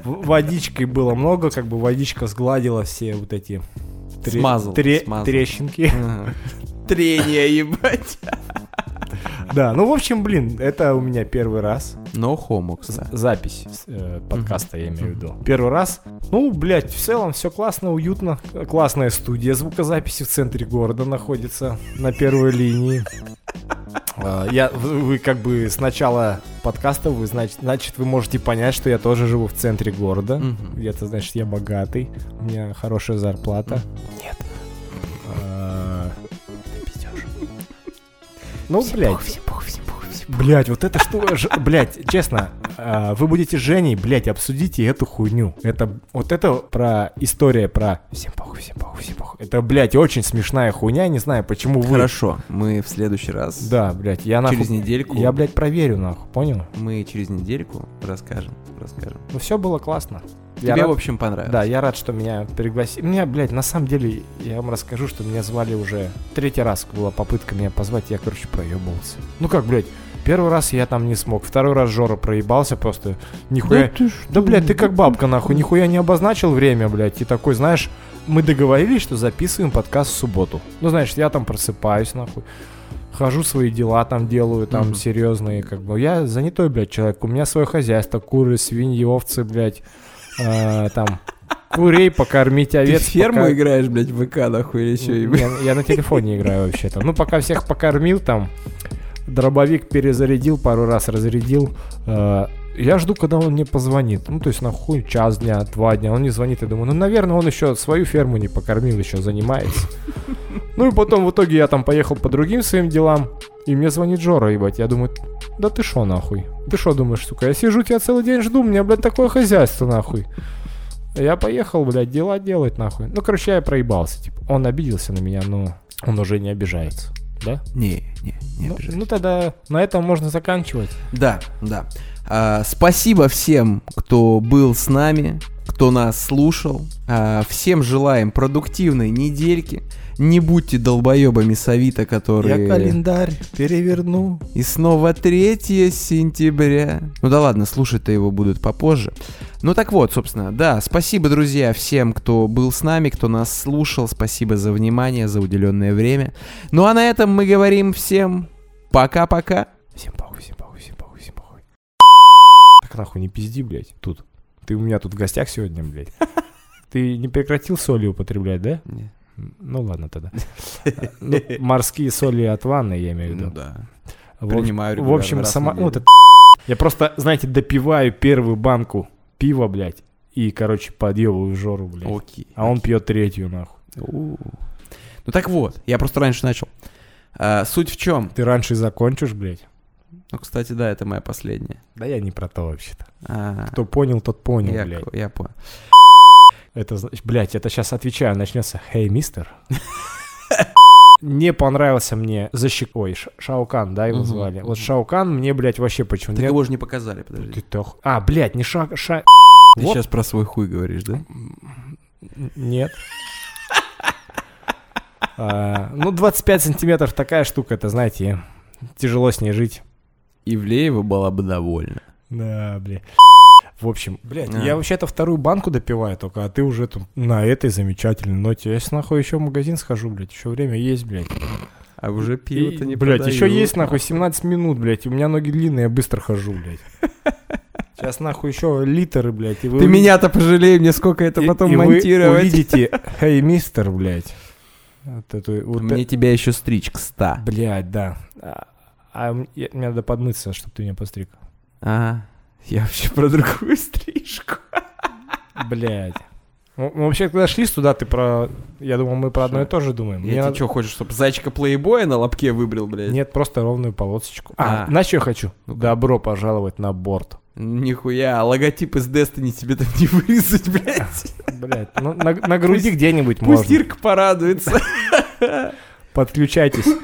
Водичкой было много, как бы водичка сгладила все вот эти тре- Смазал, тре- смазал. трещинки. Ага. Трение, ебать. Да, ну в общем, блин, это у меня первый раз. No homo, З- кстати. запись э, подкаста, я имею в виду. Первый раз. Ну, блядь, в целом все классно, уютно. Классная студия звукозаписи в центре города находится, на первой линии. А, Я, вы, вы как бы с начала подкаста, вы, значит, значит, вы можете понять, что я тоже живу в центре города. Где-то, значит, я богатый, у меня хорошая зарплата. Нет. Ну, блядь. Блять, вот это что, ж- блять, честно, а, вы будете Женей, блять, обсудите эту хуйню. Это, вот это про история про всем похуй, всем похуй, всем похуй. Это, блять, очень смешная хуйня, не знаю, почему вы... Хорошо, мы в следующий раз, Да, блять, я нахуй... через недельку, Я, блядь, проверю, нахуй, понял? мы через недельку расскажем, расскажем. Ну, все было классно. Я Тебе, рад- в общем, понравилось. Да, я рад, что меня пригласили. Меня, блядь, на самом деле, я вам расскажу, что меня звали уже третий раз была попытка меня позвать, я, короче, проебался. Ну как, блядь, первый раз я там не смог, второй раз Жора проебался просто, нихуя... ты Да, блядь, ты как бабка, нахуй, нихуя не обозначил время, блядь, и такой, знаешь, мы договорились, что записываем подкаст в субботу. Ну, знаешь, я там просыпаюсь, нахуй, хожу свои дела там делаю, там Мгм. серьезные, как бы. Я занятой, блядь, человек, у меня свое хозяйство, куры, свиньи, овцы, блядь, там, курей покормить, Ты овец в ферму пока- играешь, блядь, в ВК, нахуй, или ебать? я, я на телефоне играю вообще-то. Ну, пока всех покормил, там, дробовик перезарядил, пару раз разрядил. э, я жду, когда он мне позвонит. Ну, то есть, нахуй, час дня, два дня, он не звонит. Я думаю, ну, наверное, он еще свою ферму не покормил, еще занимается. Ну, и потом в итоге я там поехал по другим своим делам, и мне звонит Жора, ебать. Я думаю, да ты шо, нахуй? Ты шо думаешь, сука? Я сижу тебя целый день жду, у меня, блядь, такое хозяйство, нахуй. Я поехал, блядь, дела делать, нахуй. Ну, короче, я проебался, типа. Он обиделся на меня, но он уже не обижается. Да? Не, не, не Ну, обижайся. ну тогда на этом можно заканчивать. Да, да. А, спасибо всем, кто был с нами, кто нас слушал. А, всем желаем продуктивной недельки. Не будьте долбоебами Савита, которые... календарь переверну. И снова 3 сентября. Ну да ладно, слушать-то его будут попозже. Ну так вот, собственно, да, спасибо, друзья, всем, кто был с нами, кто нас слушал. Спасибо за внимание, за уделенное время. Ну а на этом мы говорим всем пока-пока. Всем похуй, всем похуй, всем похуй, всем похуй. Так нахуй не пизди, блядь, тут. Ты у меня тут в гостях сегодня, блядь. Ты не прекратил соли употреблять, да? Не. Ну ладно тогда. Ну, морские соли от ванны, я имею в Ну виду. да. В- принимаю В общем, сама... Вот это... Я просто, знаете, допиваю первую банку пива, блядь, и, короче, подъебываю Жору, блядь. Окей. А он пьет третью, нахуй. Ну так вот, я просто раньше начал. А, суть в чем? Ты раньше закончишь, блядь? Ну, кстати, да, это моя последняя. Да я не про то вообще-то. А, Кто понял, тот понял, я, блядь. я понял. Это, значит, блядь, это сейчас отвечаю, начнется. Хей, мистер. Не понравился мне защик... Ой, Шаукан, да, его звали. Вот Шаукан мне, блядь, вообще почему Так его же не показали, Ты подожди. тох- А, блядь, не Ша... Ша... Ты Вот. сейчас про свой хуй говоришь, да? Нет. А, ну, 25 сантиметров такая штука, это, знаете, тяжело с ней жить. Ивлеева была бы довольна. Да, бля. В общем, блядь, А. я вообще-то вторую банку допиваю только, а ты уже тут на этой замечательной ноте. Я сейчас нахуй еще в магазин схожу, блядь, еще время есть, блядь. А уже пиво-то не Блядь, еще есть нахуй 17 минут, блядь, у меня ноги длинные, я быстро хожу, блядь. Сейчас нахуй еще литры, блядь. И вы Ты меня-то пожалей, мне сколько это и- потом и вы монтировать. увидите, хей, мистер, блядь. Вот эту, вот Мне тебя еще стричь к ста. э- Блядь, да. А, а мне надо подмыться, чтобы ты меня постриг. А, я вообще про другую стрижку. Блядь. Ну, Мы вообще, когда шли туда, ты про... Я думал, мы про одно и то же думаем. Мне Я надо- что, хочешь, чтобы зайчика плейбоя на лобке выбрил, блядь? Нет, просто ровную полосочку. А, А. знаешь, что я хочу? Добро пожаловать на борт. Нихуя, а логотип из Destiny тебе там не вырезать, блядь. Блядь, ну на, на груди Пусть- где-нибудь Пусть можно. Ирка порадуется. Подключайтесь.